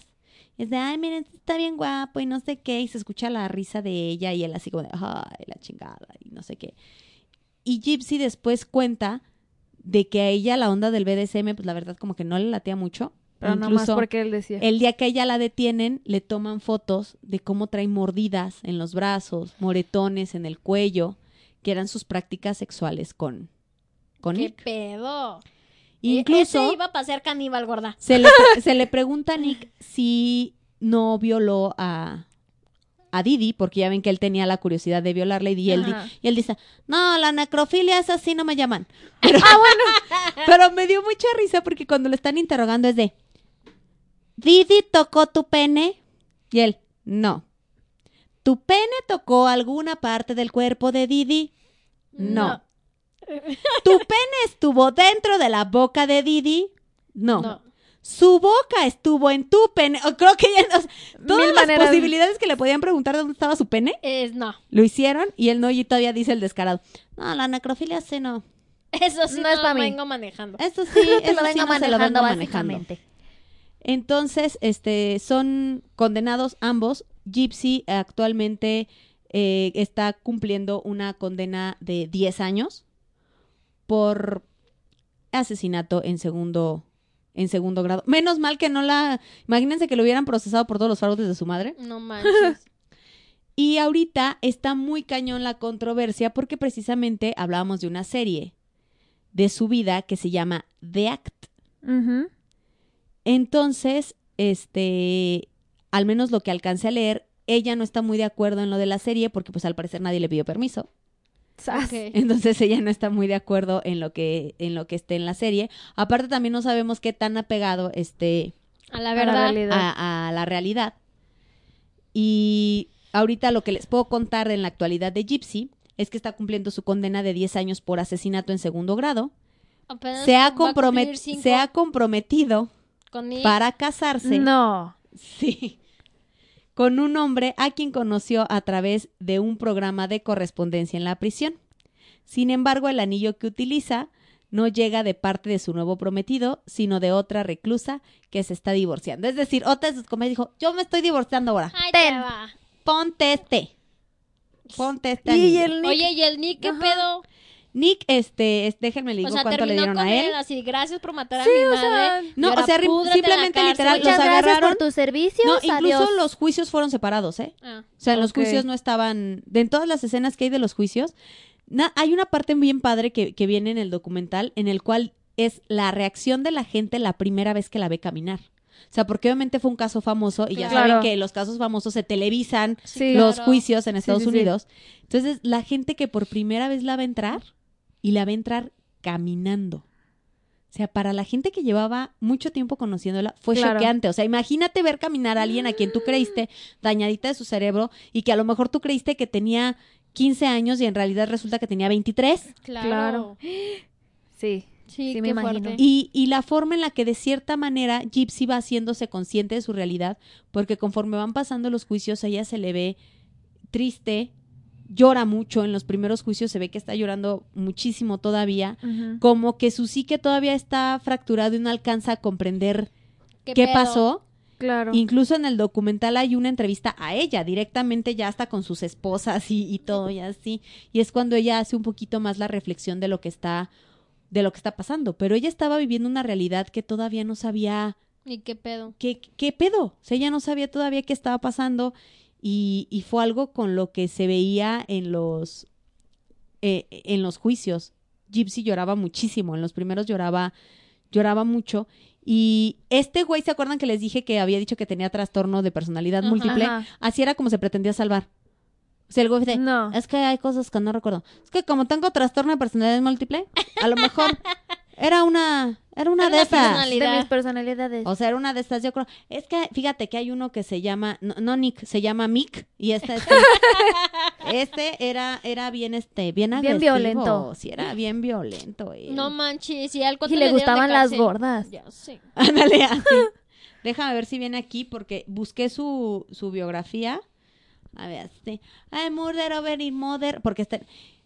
Y es de, ay, miren, está bien guapo y no sé qué. Y se escucha la risa de ella y él así como de, ay, la chingada y no sé qué. Y Gypsy después cuenta de que a ella la onda del BDSM, pues la verdad como que no le latea mucho. Pero nada más porque él decía. el día que ella la detienen, le toman fotos de cómo trae mordidas en los brazos, moretones en el cuello, que eran sus prácticas sexuales con, con ¿Qué Nick. pedo? Incluso Ese iba para ser caníbal, gorda. se, le, [LAUGHS] se le pregunta a Nick si no violó a, a Didi, porque ya ven que él tenía la curiosidad de violarla y, él, y él dice, no, la necrofilia es así, no me llaman. [LAUGHS] Pero, ah, bueno. [LAUGHS] Pero me dio mucha risa porque cuando lo están interrogando es de, ¿Didi tocó tu pene? Y él, no. ¿Tu pene tocó alguna parte del cuerpo de Didi? No. ¿Tu pene estuvo dentro de la boca de Didi? No. No. Su boca estuvo en tu pene. O creo que ya no- todas Mil las maneras. posibilidades que le podían preguntar de dónde estaba su pene, Es no. lo hicieron y él no y todavía dice el descarado. No, la necrofilia sí no. Eso sí No no, es mí. vengo manejando. Esto [LAUGHS] sí, Te eso sí vengo no se lo vengo manejando manejando. Entonces, este, son condenados ambos. Gypsy actualmente eh, está cumpliendo una condena de 10 años por asesinato en segundo, en segundo grado. Menos mal que no la... Imagínense que lo hubieran procesado por todos los fraudes de su madre. No [LAUGHS] manches. Y ahorita está muy cañón la controversia porque precisamente hablábamos de una serie de su vida que se llama The Act. Entonces, este, al menos lo que alcancé a leer, ella no está muy de acuerdo en lo de la serie porque pues al parecer nadie le pidió permiso. [LAUGHS] Entonces ella no está muy de acuerdo en lo que en lo que esté en la serie. Aparte también no sabemos qué tan apegado esté A la verdad. realidad. a, a la realidad. Y ahorita lo que les puedo contar en la actualidad de Gypsy es que está cumpliendo su condena de 10 años por asesinato en segundo grado. Apenas Se ha, se ha comprometido para casarse. No. Sí. Con un hombre a quien conoció a través de un programa de correspondencia en la prisión. Sin embargo, el anillo que utiliza no llega de parte de su nuevo prometido, sino de otra reclusa que se está divorciando. Es decir, otra de sus dijo, yo me estoy divorciando ahora. Ay, te va. Ponte este. Ponte este Y anillo". el Nick. Oye, ¿y el Nick qué Ajá. pedo? Nick, este, es- déjenme le digo O sea, cuánto le dieron con a él. él así, gracias por matar a Sí, mi o madre. sea, no, o sea, simplemente literal, Muchas los gracias agarraron. por tus servicios. No, incluso Adiós. los juicios fueron separados, ¿eh? Ah. O sea, en los juicios no estaban. De en todas las escenas que hay de los juicios, na- hay una parte bien padre que, que viene en el documental en el cual es la reacción de la gente la primera vez que la ve caminar. O sea, porque obviamente fue un caso famoso y ya Claro. saben que los casos famosos se televisan Sí. los claro. juicios en Estados sí, sí. Unidos. Entonces, la gente que por primera vez la va a entrar y la a entrar caminando. O sea, para la gente que llevaba mucho tiempo conociéndola, fue Claro. choqueante. O sea, imagínate ver caminar a alguien a quien tú creíste dañadita de su cerebro y que a lo mejor tú creíste que tenía 15 años y en realidad resulta que tenía 23. Claro. Claro. Sí. Sí, Sí, qué me imagino. fuerte. Y, y la forma en la que de cierta manera Gypsy va haciéndose consciente de su realidad, porque conforme van pasando los juicios, a ella se le ve triste, llora mucho. En los primeros juicios se ve que está llorando muchísimo todavía. Como que su psique todavía está fracturado y no alcanza a comprender qué, pasó. Claro. Incluso en el documental hay una entrevista a ella, directamente ya hasta con sus esposas y, y todo y así. Y es cuando ella hace un poquito más la reflexión de lo que está, de lo que está pasando. Pero ella estaba viviendo una realidad que todavía no sabía ¿Y qué pedo? qué, qué pedo. O sea, ella no sabía todavía qué estaba pasando. Y, y fue algo con lo que se veía en los, eh, en los juicios. Gypsy lloraba muchísimo. En los primeros lloraba, lloraba mucho. Y este güey, ¿se acuerdan que les dije que había dicho que tenía trastorno de personalidad Ajá. múltiple? Ajá. Así era como se pretendía salvar. O sea, el güey dice, No. es que hay cosas que no recuerdo. Es que como tengo trastorno de personalidad múltiple, a lo mejor [LAUGHS] era una, era una Era de esas. De mis personalidades. O sea, era una de estas, yo creo. Es que fíjate que hay uno que se llama, no, no Nick, se llama Mick y este, este, [LAUGHS] este era, era bien, este, bien violento. Sí, era bien violento. él. No manches, y al y le gustaban las gordas. Ya sé. Ándale, [LAUGHS] así. Déjame ver si viene aquí porque busqué su, su biografía. A ver, sí. Ay, murder over in mother, porque está...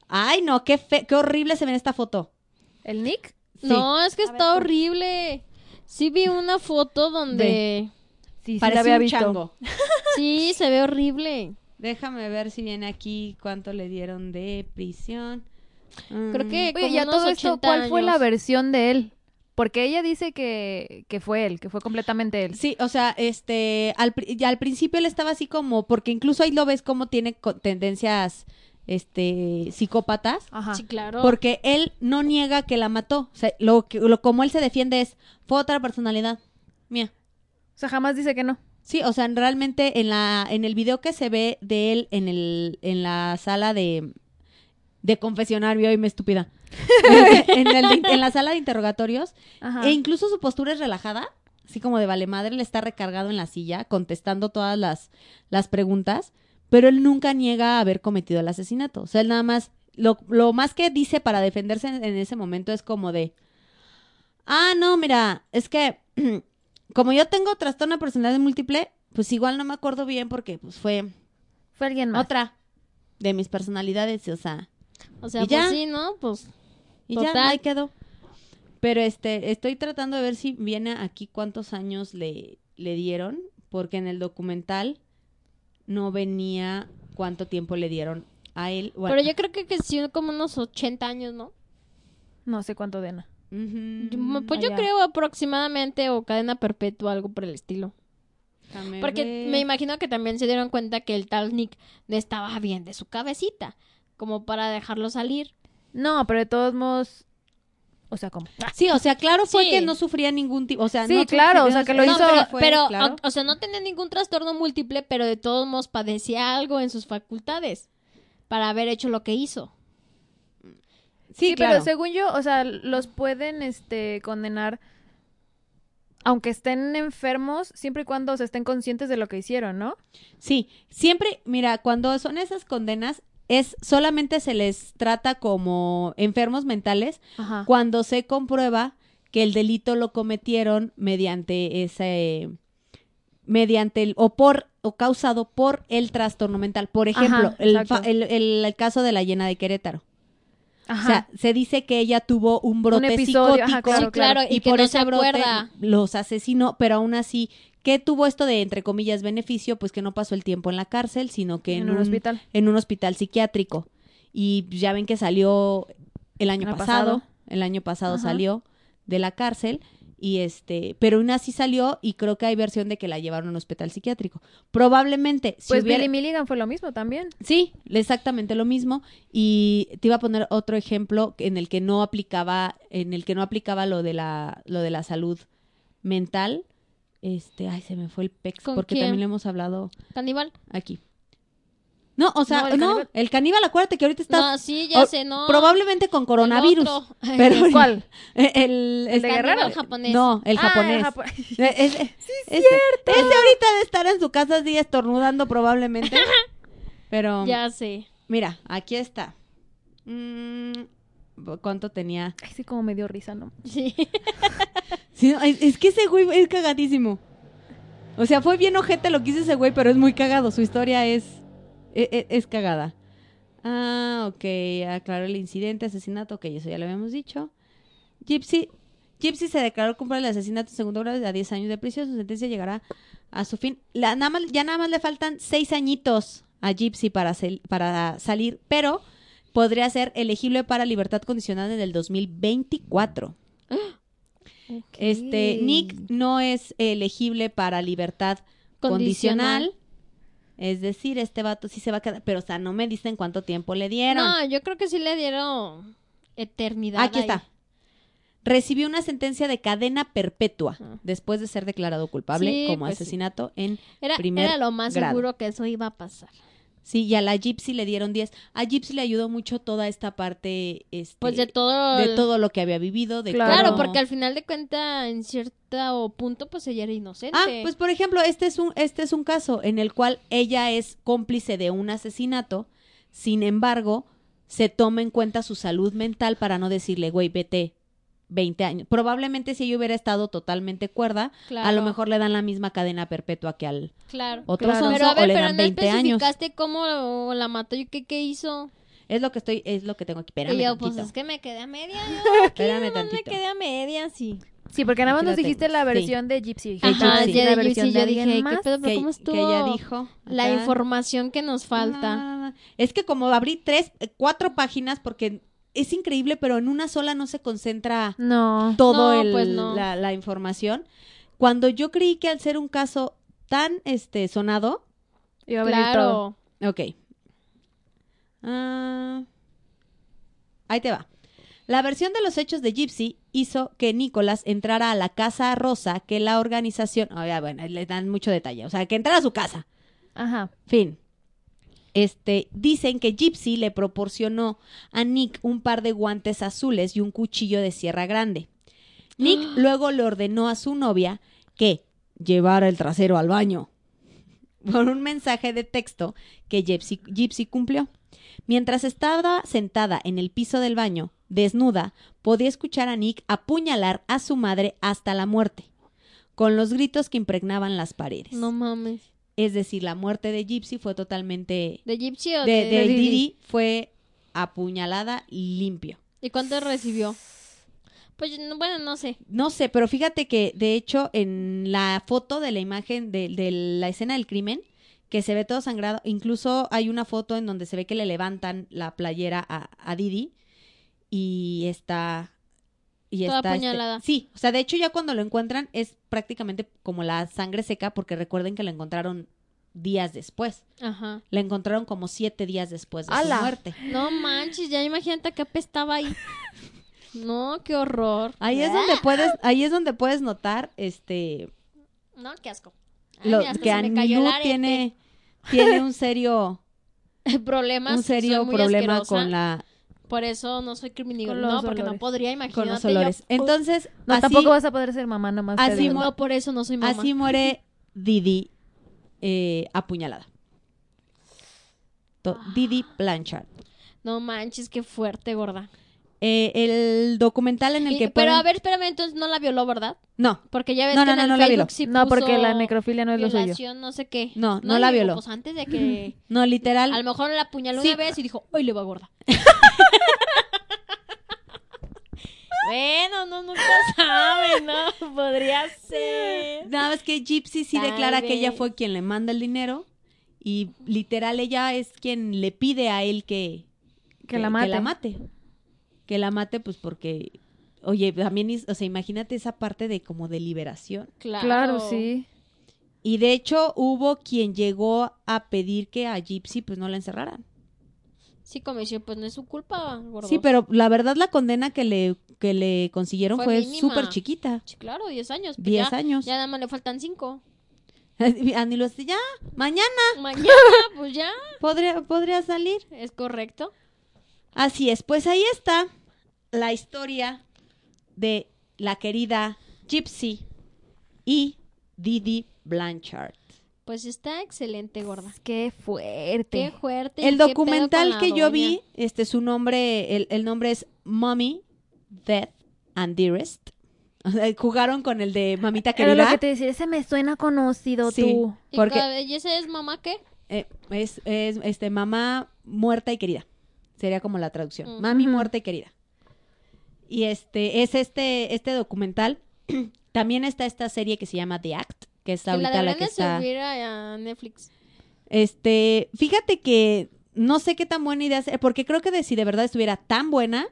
Ay, no, qué fe, qué horrible se ve en esta foto. ¿El Nick? Sí. No, es que A está horrible. Sí vi una foto donde Sí, sí Parece la había un visto. chango. sí se ve horrible. Déjame ver si viene aquí cuánto le dieron de prisión. Creo que Oye, como ya unos todo esto, 80 ¿cuál fue la años. versión de él? Porque ella dice que, que fue él, que fue completamente él. Sí, o sea, este, al, pri- al principio él estaba así como, porque incluso ahí lo ves como tiene co- tendencias, este, psicópatas, Ajá. Sí, claro. porque él no niega que la mató, o sea, lo que, lo, como él se defiende es, fue otra personalidad mía. O sea, jamás dice que no. Sí, o sea, realmente en la, en el video que se ve de él en el, en la sala de, de confesionario, y me estúpida, [LAUGHS] en, el de- en la sala de interrogatorios, Ajá. e incluso su postura es relajada, así como de vale madre, él está recargado en la silla, contestando todas las, las preguntas, pero él nunca niega haber cometido el asesinato. O sea, él nada más, lo, lo más que dice para defenderse en, en ese momento es como de, ah, no, mira, es que [CLEARS THROAT] como yo tengo trastorno de personalidad múltiple, pues igual no me acuerdo bien porque pues fue Fue alguien más. otra de mis personalidades, o sea, o sea, ¿Y ya? pues sí, ¿no? Pues y ya ahí quedó. Pero este, estoy tratando de ver si viene aquí cuántos años le, le dieron, porque en el documental no venía cuánto tiempo le dieron a él. Bueno, Pero yo creo que, que sí, como unos 80 años, ¿no? No sé cuánto dena. Pues yo creo aproximadamente o cadena perpetua, algo por el estilo. déjame Porque ver. me imagino que también se dieron cuenta que el tal Nick no estaba bien de su cabecita, como para dejarlo salir. No, pero de todos modos. O sea, ¿cómo? Sí, o sea, claro fue Sí. que no sufría ningún tipo, o sea, Sí, no claro, o sea, que lo No, hizo- pero, fue, pero, claro. o, o sea, no tenía ningún trastorno múltiple, pero de todos modos padecía algo en sus facultades para haber hecho lo que hizo. Sí, Sí, claro. pero según yo, o sea, los pueden este condenar aunque estén enfermos, siempre y cuando se estén conscientes de lo que hicieron, ¿no? Sí, siempre, mira, cuando son esas condenas, es solamente se les trata como enfermos mentales Ajá. cuando se comprueba que el delito lo cometieron mediante ese mediante el o por o causado por el trastorno mental. Por ejemplo, Ajá, el, el, el- el caso de la llena de Querétaro. Ajá. O sea, se dice que ella tuvo un brote ajá, psicótico claro, Sí, claro, y, que por no ese se brote acuerda. los asesinó, pero aún así, ¿qué tuvo esto de, entre comillas, beneficio? Pues que no pasó el tiempo en la cárcel, sino que en, en un hospital. en un hospital psiquiátrico. Y ya ven que salió el año El pasado, pasado. el año pasado Ajá. salió de la cárcel y este, pero aún así salió y creo que hay versión de que la llevaron a un hospital psiquiátrico. Probablemente si Pues hubiera Billy Milligan fue lo mismo también. Sí, exactamente lo mismo. Y te iba a poner otro ejemplo en el que no aplicaba, en el que no aplicaba lo de la, lo de la salud mental. Este, ay, se me fue el pex, ¿Con porque quién? también lo hemos hablado Caníbal. aquí. No, o sea, No, no, el el, caníbal- acuérdate que ahorita está No, sí, ya o- sé, no. probablemente con coronavirus. [LAUGHS] Pero ¿Cuál? el, ¿El de el- Guerrero? Caníbal japonés. No, el Ah, japonés. japo- [LAUGHS] Eh, es- ese, ese ahorita de estar en su casa así estornudando probablemente. [LAUGHS] Pero Ya sé. Mira, aquí está. Mm, ¿Cuánto tenía? Ay, sí, como me dio risa, ¿no? [LAUGHS] Sí. Sí, no, es, es que ese güey es cagadísimo. O sea, fue bien ojete lo que hizo ese güey, pero es muy cagado. Su historia es, e- e- es, cagada. Ah, ok. Aclaró el incidente, asesinato. Ok, eso ya lo habíamos dicho. Gypsy. Gypsy se declaró culpable del asesinato en segundo grado a 10 años de prisión. Su sentencia llegará a su fin. La, nada más- ya nada más le faltan 6 añitos a Gypsy para, sal- para salir, pero podría ser elegible para libertad condicional en el 2024. Este, Nick no es elegible para libertad condicional. Condicional. Es decir, este vato sí se va a quedar, pero o sea, no me dicen cuánto tiempo le dieron. No, yo creo que sí le dieron eternidad. Aquí ahí. está. Recibió una sentencia de cadena perpetua Ah. después de ser declarado culpable Sí, como pues sí. asesinato en Era, primer era lo más grado. seguro que eso iba a pasar. Sí, y a la Gypsy le dieron 10. A Gypsy le ayudó mucho toda esta parte este, Pues de todo. de todo lo que había vivido, de Claro. Cómo- porque al final de cuentas, en cierto punto, pues ella era inocente. Ah, pues por ejemplo, este es un este es un caso en el cual ella es cómplice de un asesinato, sin embargo, se toma en cuenta su salud mental para no decirle, güey, vete 20 años. Probablemente si ella hubiera estado totalmente cuerda, Claro. a lo mejor le dan la misma cadena perpetua que al Claro. otro Claro. sonso Pero a ver, o le pero dan no 20 años. especificaste cómo la mató y qué, qué hizo. Es lo que estoy es lo que tengo aquí. Espérame y yo, pues tantito. es que me quedé a media. Yo [LAUGHS] Espérame nomás me tantito. quedé a media, sí. Sí, porque nada más nos dijiste tengo. la Sí. versión de Gypsy. Ajá, Gypsy. ya la de versión Gypsy, de yo dije, ¿qué más. pedo? Pero que, ¿cómo que estuvo ella dijo la acá. información que nos falta? Ah, es que como abrí tres, cuatro páginas porque es increíble, pero en una sola no se concentra No. todo No, el- pues no. la, la información. Cuando yo creí que al ser un caso tan este sonado, Iba a venir todo. Claro. ok. Ah, ahí te va. La versión de los hechos de Gypsy hizo que Nicolás entrara a la casa rosa que la organización, oh, ya, bueno, le dan mucho detalle, o sea, que entrara a su casa. Ajá. Fin. Este, dicen que Gypsy le proporcionó a Nick un par de guantes azules y un cuchillo de sierra grande. Nick [GASPS] luego le ordenó a su novia que llevara el trasero al baño por un mensaje de texto que Gypsy, Gypsy cumplió. Mientras estaba sentada en el piso del baño, desnuda, podía escuchar a Nick apuñalar a su madre hasta la muerte, con los gritos que impregnaban las paredes. No mames. Es decir, la muerte de Gypsy fue totalmente... ¿De Gypsy o De, de, de Didi. Didi fue apuñalada limpio. ¿Y cuánto recibió? Pues no- bueno, no sé. No sé, pero fíjate que de hecho en la foto de la imagen de, de la escena del crimen, que se ve todo sangrado, incluso hay una foto en donde se ve que le levantan la playera a, a Didi y está... Y Toda está este- apuñalada. sí, o sea, de hecho ya cuando lo encuentran es prácticamente como la sangre seca porque recuerden que la encontraron días después. Ajá. La encontraron como siete días después de ¡Hala! su muerte. No manches, ya imagínate que apestaba ahí. [LAUGHS] No, qué horror. Ahí es donde [LAUGHS] puedes, ahí es donde puedes notar, este, No, qué asco. Ay, lo, que Anu tiene, tiene un serio, [LAUGHS] problemas. un serio problema asquerosa, con la, Por eso no soy criminólogo. No, porque no podría imaginarte. con los yo- olores. Entonces, No, así, tampoco vas a poder ser mamá nomás. así digo. No, por eso no soy mamá. así muere Didi eh, apuñalada. To- Didi Blanchard. No manches, qué fuerte, gorda. Eh, el documental en el Y- que pero pueden- a ver, espérame, entonces no la violó, ¿verdad? no, Porque ya ves No, que no, en no, el no la Facebook violó. sí No, porque la necrofilia no es lo suyo. no sé qué. No, no la violó. Pues antes de [LAUGHS] que... no literal. A lo mejor la apuñaló Sí. una vez y dijo, hoy le va gorda. [LAUGHS] bueno, no, nunca sabe, ¿no? [LAUGHS] Podría ser. Nada más que Gypsy sí Tal declara que ella fue quien le manda el dinero y literal ella es quien le pide a él que, Que la mate. Que la mate. Que la mate, pues porque, oye, también, es- o sea, imagínate esa parte de como de liberación. Claro. Claro, sí. Y de hecho hubo quien llegó a pedir que a Gypsy pues no la encerraran. Sí, como dice, pues no es su culpa, gordo. Sí, pero la verdad la condena que le, que le consiguieron Fue fue súper chiquita. Sí, claro, 10 años. pues 10 ya- años. Ya nada más le faltan 5. [LAUGHS] Andy lo ya, mañana Mañana, pues ya. [LAUGHS] podría, podría salir. Es correcto. Así es, pues ahí está la historia de la querida Gypsy y Didi Blanchard. Pues está excelente, gorda. Qué fuerte. Qué fuerte. El documental que yo vi, este su nombre, el, el nombre es Mommy, Death and Dearest. O sea, jugaron con el de Mamita Era lo Querida. que te decía, ese me suena conocido Sí. tú. ¿Y, porque- ¿y ese es mamá qué? Eh, es, es, este mamá muerta y querida. Sería como la traducción. Mami muerta y querida. Y este es este este documental. [CLEARS THROAT] También está esta serie que se llama The Act, que es la ahorita la, que está. subir a, Netflix. Este, fíjate que no sé qué tan buena idea es, porque creo que de, si de verdad estuviera tan buena,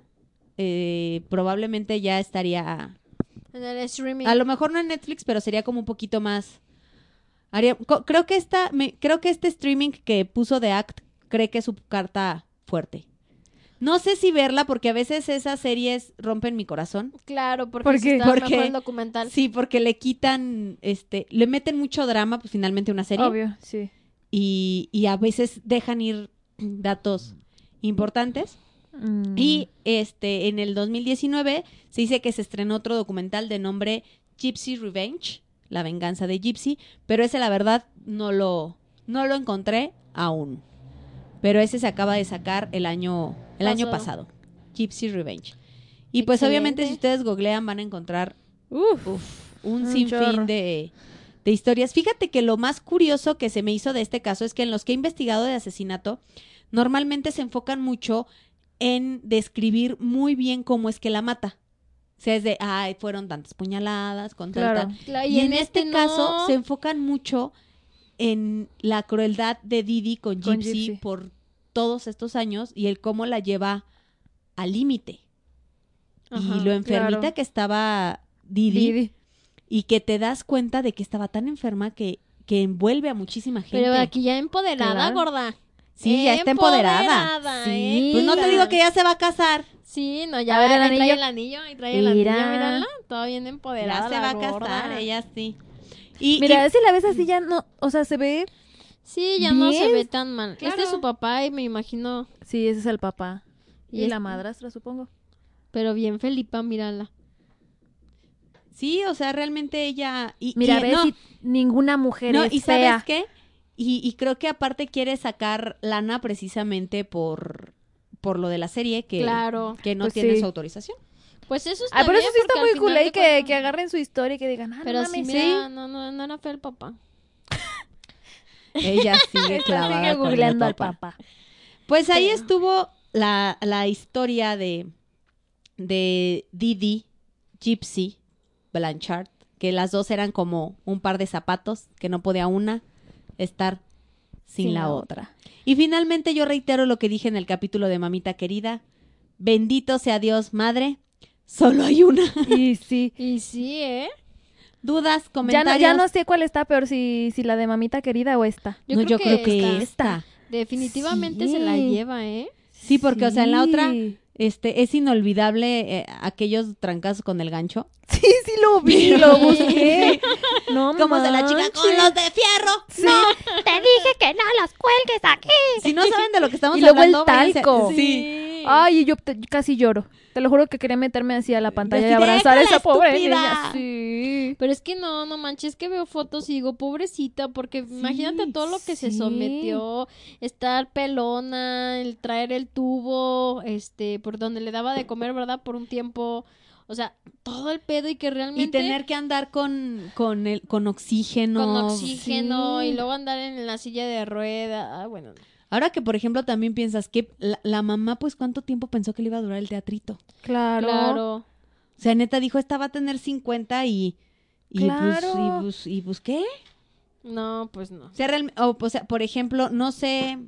eh, probablemente ya estaría, En el streaming. a lo mejor no en Netflix, pero sería como un poquito más. haría- creo que esta, me, creo que este streaming que puso The Act cree que es su carta fuerte. No sé si verla porque a veces esas series rompen mi corazón. Claro, porque ¿Por qué? está Porque- mejor el documental. Sí, porque le quitan, este, le meten mucho drama, pues finalmente una serie. Obvio, sí. y, y a veces dejan ir [CLEARS THROAT] datos importantes. Mm. Y este en el 2019 se dice que se estrenó otro documental de nombre Gypsy Revenge, la venganza de Gypsy, pero ese la verdad no lo no lo encontré aún. Pero ese se acaba de sacar el año el año Pasado. Gypsy Revenge. Y pues obviamente si ustedes googlean van a encontrar Uf. un Un sinfín de, de historias. Fíjate que lo más curioso que se me hizo de este caso es que en los que he investigado de asesinato, normalmente se enfocan mucho en describir muy bien cómo es que la mata. O sea, es de, ay, fueron tantas puñaladas, con Claro. tanta... Claro, Y, en este, no. caso se enfocan mucho en la crueldad de Didi con Con Gypsy, Gypsy. por todos estos años y el cómo la lleva al límite. Y lo enfermita claro. que estaba Didi, Didi. y que te das cuenta de que estaba tan enferma que, que envuelve a muchísima gente. Pero aquí ya empoderada, Claro. gorda. sí, ya está empoderada. Empoderada, Sí. ¿eh? Pues no te digo que ya se va a casar. Sí, no, ya A ver, el ahí trae anillo. el anillo, ahí trae el Mira. anillo, mírala, toda bien empoderada Ya se va a gorda. casar, ella sí. Y, Mira, y- si la ves así ya no, o sea, se ve. Sí, ya no se ve tan mal. Este Claro. es su papá y me imagino, Sí, ese es el papá. Y la madrastra, supongo. pero bien Felipa, mírala. sí, o sea, realmente ella... Y, Mira, y- ves no, si ninguna mujer no, es y fea. ¿sabes qué? Y, y creo que aparte quiere sacar lana precisamente por, por lo de la serie que, Claro. que no Pues tiene sí. su autorización. Pues eso está Ay, por eso sí está muy cool de que, que agarren su historia y que digan, ah, Pero no sí, mames, mira, no, no, no era feo el papá. [LAUGHS] Ella sigue clavada sigue googleando al papá. Pues ahí Pero- estuvo la, la historia de, de Didi, Gypsy, Blanchard, que las dos eran como un par de zapatos, que no podía una estar sin, Sin la, la otra. Y finalmente yo reitero lo que dije en el capítulo de Mamita Querida, bendito sea Dios, madre, solo hay una. Y sí. Y sí, ¿eh? Dudas, Ya no, comentarios. ya no sé cuál está peor, si, si la de mamita querida o esta. Yo No, creo yo que creo que esta. esta. Definitivamente se la lleva, ¿eh? Sí, porque, o sea, en la otra, este, es inolvidable eh, aquellos trancazos con el gancho. [LAUGHS] Sí, sí lo vi, lo busqué. [LAUGHS] No Como de la chica con manches. los de fierro. Sí. [LAUGHS] Te dije que no los cuelgues aquí. Si no saben de lo que estamos Y luego el hablando, talco. Sí. Ay, y yo te- casi lloro. Te lo juro que quería meterme así a la pantalla y abrazar a esa "Déjala, pobre estúpida". niña. Sí. Pero es que no, no manches, que veo fotos y digo, pobrecita, porque imagínate todo lo que se sometió, estar pelona, el traer el tubo, este, por donde le daba de comer, ¿verdad? Por un tiempo, o sea, todo el pedo y que realmente... Y tener que andar con, con, el, con oxígeno. con oxígeno sí. y luego andar en la silla de rueda, ah, bueno, Ahora que, por ejemplo, también piensas que la, la mamá, pues, ¿cuánto tiempo pensó que le iba a durar el teatrito? Claro. claro. O sea, neta dijo, esta va a tener 50 y... Y Claro. pues, y pues, y pues, ¿qué? No, pues no. O sea, realme- o, o sea, por ejemplo, no sé,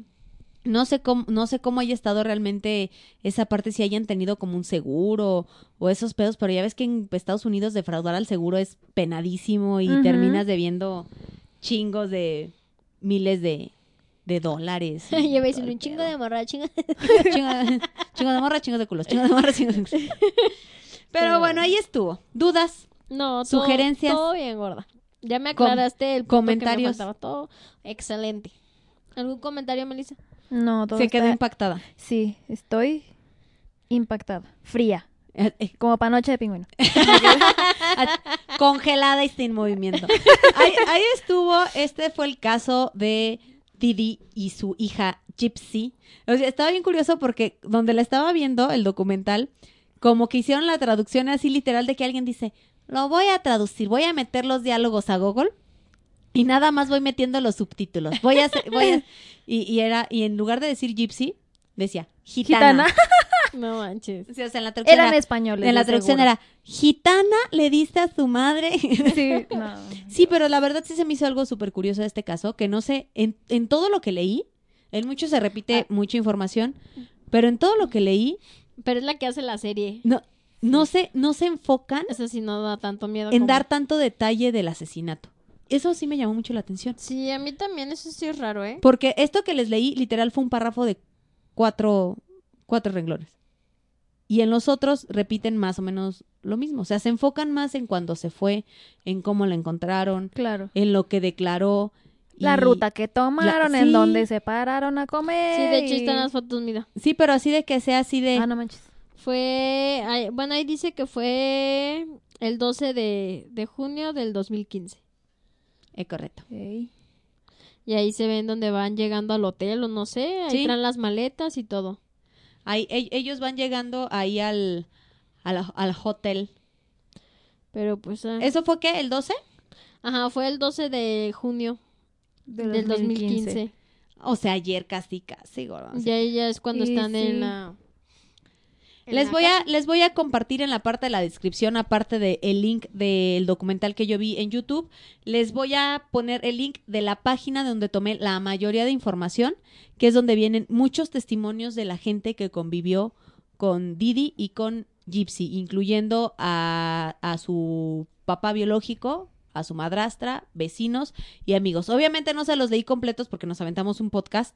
no sé cómo, no sé cómo haya estado realmente esa parte, si hayan tenido como un seguro o esos pedos, pero ya ves que en Estados Unidos defraudar al seguro es penadísimo y terminas debiendo chingos de miles de, de dólares. [LAUGHS] y un [LAUGHS] chingo de morra, chingo de morra, chingos de culos, chingo de morra, chingos de culos. [LAUGHS] Pero bueno, ahí estuvo. ¿Dudas? No, todo, Sugerencias. Todo bien, gorda. Ya me Com- aclaraste el punto comentarios. Que me. Todo excelente. ¿Algún comentario, Melissa? No, todo Se quedó está- impactada. Sí, estoy impactada. Fría. Eh, eh, Como panoche de pingüino. congelada y sin movimiento. Ahí, ahí estuvo, este fue el caso de Didi y su hija Gypsy. O sea, estaba bien curioso porque donde la estaba viendo el documental, como que hicieron la traducción así literal de que alguien dice, lo voy a traducir, voy a meter los diálogos a Google y nada más voy metiendo los subtítulos. Voy a hacer, voy a- [LAUGHS] y, y era, y en lugar de decir Gypsy, decía gitana. Gitana. [LAUGHS] No manches. Sí, o sea, en la traducción Eran era- españoles. en la traducción seguro. era gitana le diste a su madre. [LAUGHS] Sí, [LAUGHS] no. sí, pero la verdad sí se me hizo algo súper curioso de este caso, que no sé, en, en todo lo que leí, en mucho se repite mucha información, pero en todo lo que leí, Pero es la que hace la serie. no, no se, no se enfocan Eso sí no da tanto miedo. en como- dar tanto detalle del asesinato. Eso sí me llamó mucho la atención. Sí, a mí también eso sí es raro, ¿eh? Porque esto que les leí, literal, fue un párrafo de cuatro, cuatro renglones. Y en los otros repiten más o menos lo mismo. O sea, se enfocan más en cuando se fue, en cómo la encontraron, Claro. en lo que declaró. La y- ruta que tomaron, sí. en donde se pararon a comer. Sí, de hecho y- están las fotos, mira. Sí, pero así de que sea así de... Ah, no manches. Fue, ay, bueno, ahí dice que fue el 12 de, de junio del 2015. Eh, correcto. Y ahí se ven donde van llegando al hotel o no sé, ahí Sí. traen las maletas y todo. Ahí, ellos van llegando ahí al, al, al hotel. Pero pues... ah, ¿Eso fue qué? ¿El 12? Ajá, fue el 12 de junio Del del 2015. O sea, ayer casi, casi, gordo. Y ahí ya es cuando Sí, están sí. en la... Les voy, a, les voy a compartir en la parte de la descripción, aparte del link del documental que yo vi en YouTube, les voy a poner el link de la página donde tomé la mayoría de información, que es donde vienen muchos testimonios de la gente que convivió con Didi y con Gypsy, incluyendo a, a su papá biológico, a su madrastra, vecinos y amigos. Obviamente no se los leí completos porque nos aventamos un podcast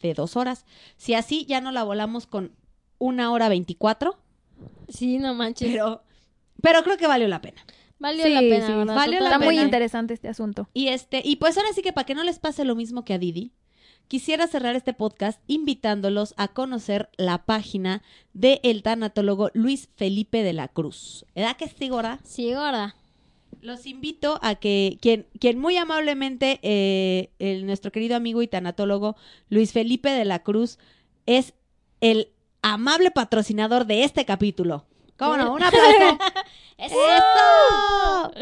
de dos horas. Si así ya no la volamos con una hora veinticuatro, Sí, no manches. pero, pero creo que valió la pena. Valió Sí, la pena, sí, ¿verdad? valió la Está muy interesante este asunto. Y este, y pues ahora sí que para que no les pase lo mismo que a Didi, quisiera cerrar este podcast invitándolos a conocer la página del tanatólogo Luis Felipe de la Cruz. ¿Edad que sí, gorda? Sí, gorda. Los invito a que quien, quien muy amablemente, eh, el, nuestro querido amigo y tanatólogo Luis Felipe de la Cruz, es el amable patrocinador de este capítulo. ¿Cómo no? Un aplauso. [LAUGHS] [LAUGHS] ¡Eso!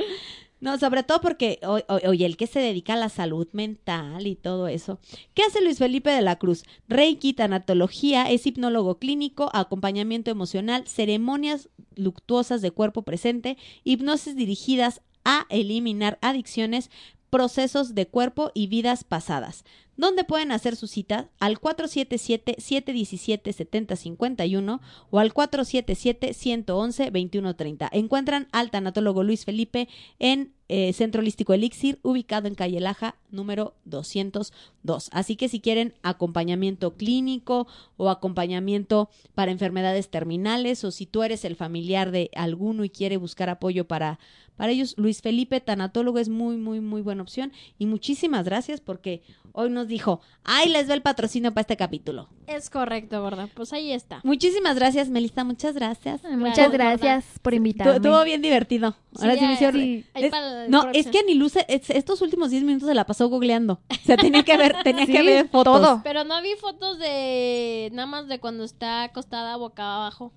No, sobre todo porque, oye, el que se dedica a la salud mental y todo eso. ¿Qué hace Luis Felipe de la Cruz? Reiki, tanatología, es hipnólogo clínico, acompañamiento emocional, ceremonias luctuosas de cuerpo presente, hipnosis dirigidas a eliminar adicciones, procesos de cuerpo y vidas pasadas. ¿Dónde pueden hacer su cita? Al 477-717-7051 o al 477-111-2130. Encuentran al tanatólogo Luis Felipe en eh, Centro Holístico Elixir, ubicado en Calle Laja, número 202. Así que si quieren acompañamiento clínico o acompañamiento para enfermedades terminales o si tú eres el familiar de alguno y quiere buscar apoyo para, para ellos, Luis Felipe, tanatólogo, es muy, muy, muy buena opción. Y muchísimas gracias porque hoy nos dijo, ay, les va el patrocinio para este capítulo. Es correcto, gorda. Pues ahí está. Muchísimas gracias, Melissa, muchas gracias. Ay, Muchas Gracias, por invitarme. Estuvo bien divertido. Ahora Sí, sí me ya, hicieron- sí. Es- no, próximo. es que ni luce, es- estos últimos 10 minutos se la pasó googleando. O sea, tenía que ver, tenía que ver fotos. todo. Pero no vi fotos de... Nada más de cuando está acostada boca abajo.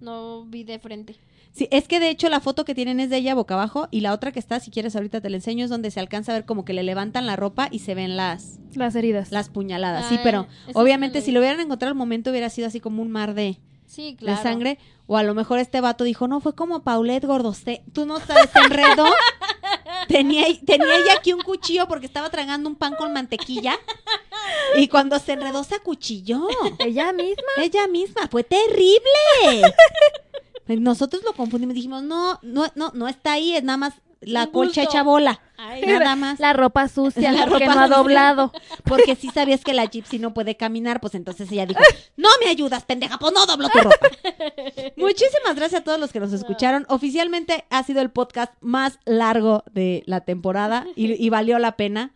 No vi de frente. Sí, es que de hecho la foto que tienen es de ella boca abajo y la otra que está, si quieres ahorita te la enseño, es donde se alcanza a ver como que le levantan la ropa y se ven las, Las heridas. las puñaladas. Sí, Ah, pero obviamente si lo hubieran encontrado al momento hubiera sido así como un mar de, Sí, de claro. sangre. O a lo mejor este vato dijo, no, fue como Paulette Gordosté. Tú no sabes, se enredó. [LAUGHS] tenía, tenía ella aquí un cuchillo porque estaba tragando un pan con mantequilla. Y cuando se enredó se acuchilló. Ella misma. Ella misma, fue terrible. Nosotros lo confundimos, dijimos, no, no, no, no está ahí, es nada más la colcha hecha bola. Ay, Nada más. La ropa sucia, La ropa no ha doblado. [LAUGHS] Porque si sabías que la gypsy no puede caminar, pues entonces ella dijo, no me ayudas, pendeja, pues no doblo tu ropa. [LAUGHS] Muchísimas gracias a todos los que nos escucharon. Oficialmente ha sido el podcast más largo de la temporada y, y valió la pena.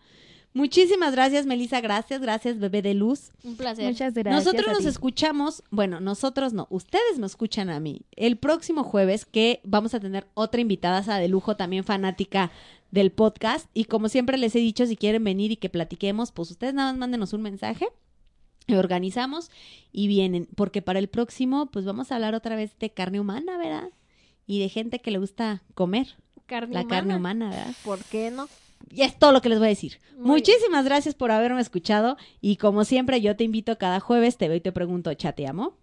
Muchísimas gracias, Melissa, gracias, gracias, bebé de luz. un placer. Muchas gracias. Nosotros a nos ti. escuchamos, bueno, nosotros no, ustedes me escuchan a mí. El próximo jueves que vamos a tener otra invitada de lujo, también fanática del podcast. Y como siempre les he dicho, si quieren venir y que platiquemos, pues ustedes nada más mándenos un mensaje. Organizamos y vienen, porque para el próximo, pues vamos a hablar otra vez de carne humana, ¿verdad? Y de gente que le gusta comer Carne la humana. carne humana, ¿verdad? ¿Por qué no? Y es todo lo que les voy a decir. Muy Muchísimas gracias por haberme escuchado y como siempre yo te invito cada jueves, te veo y te pregunto, ¿chateamo?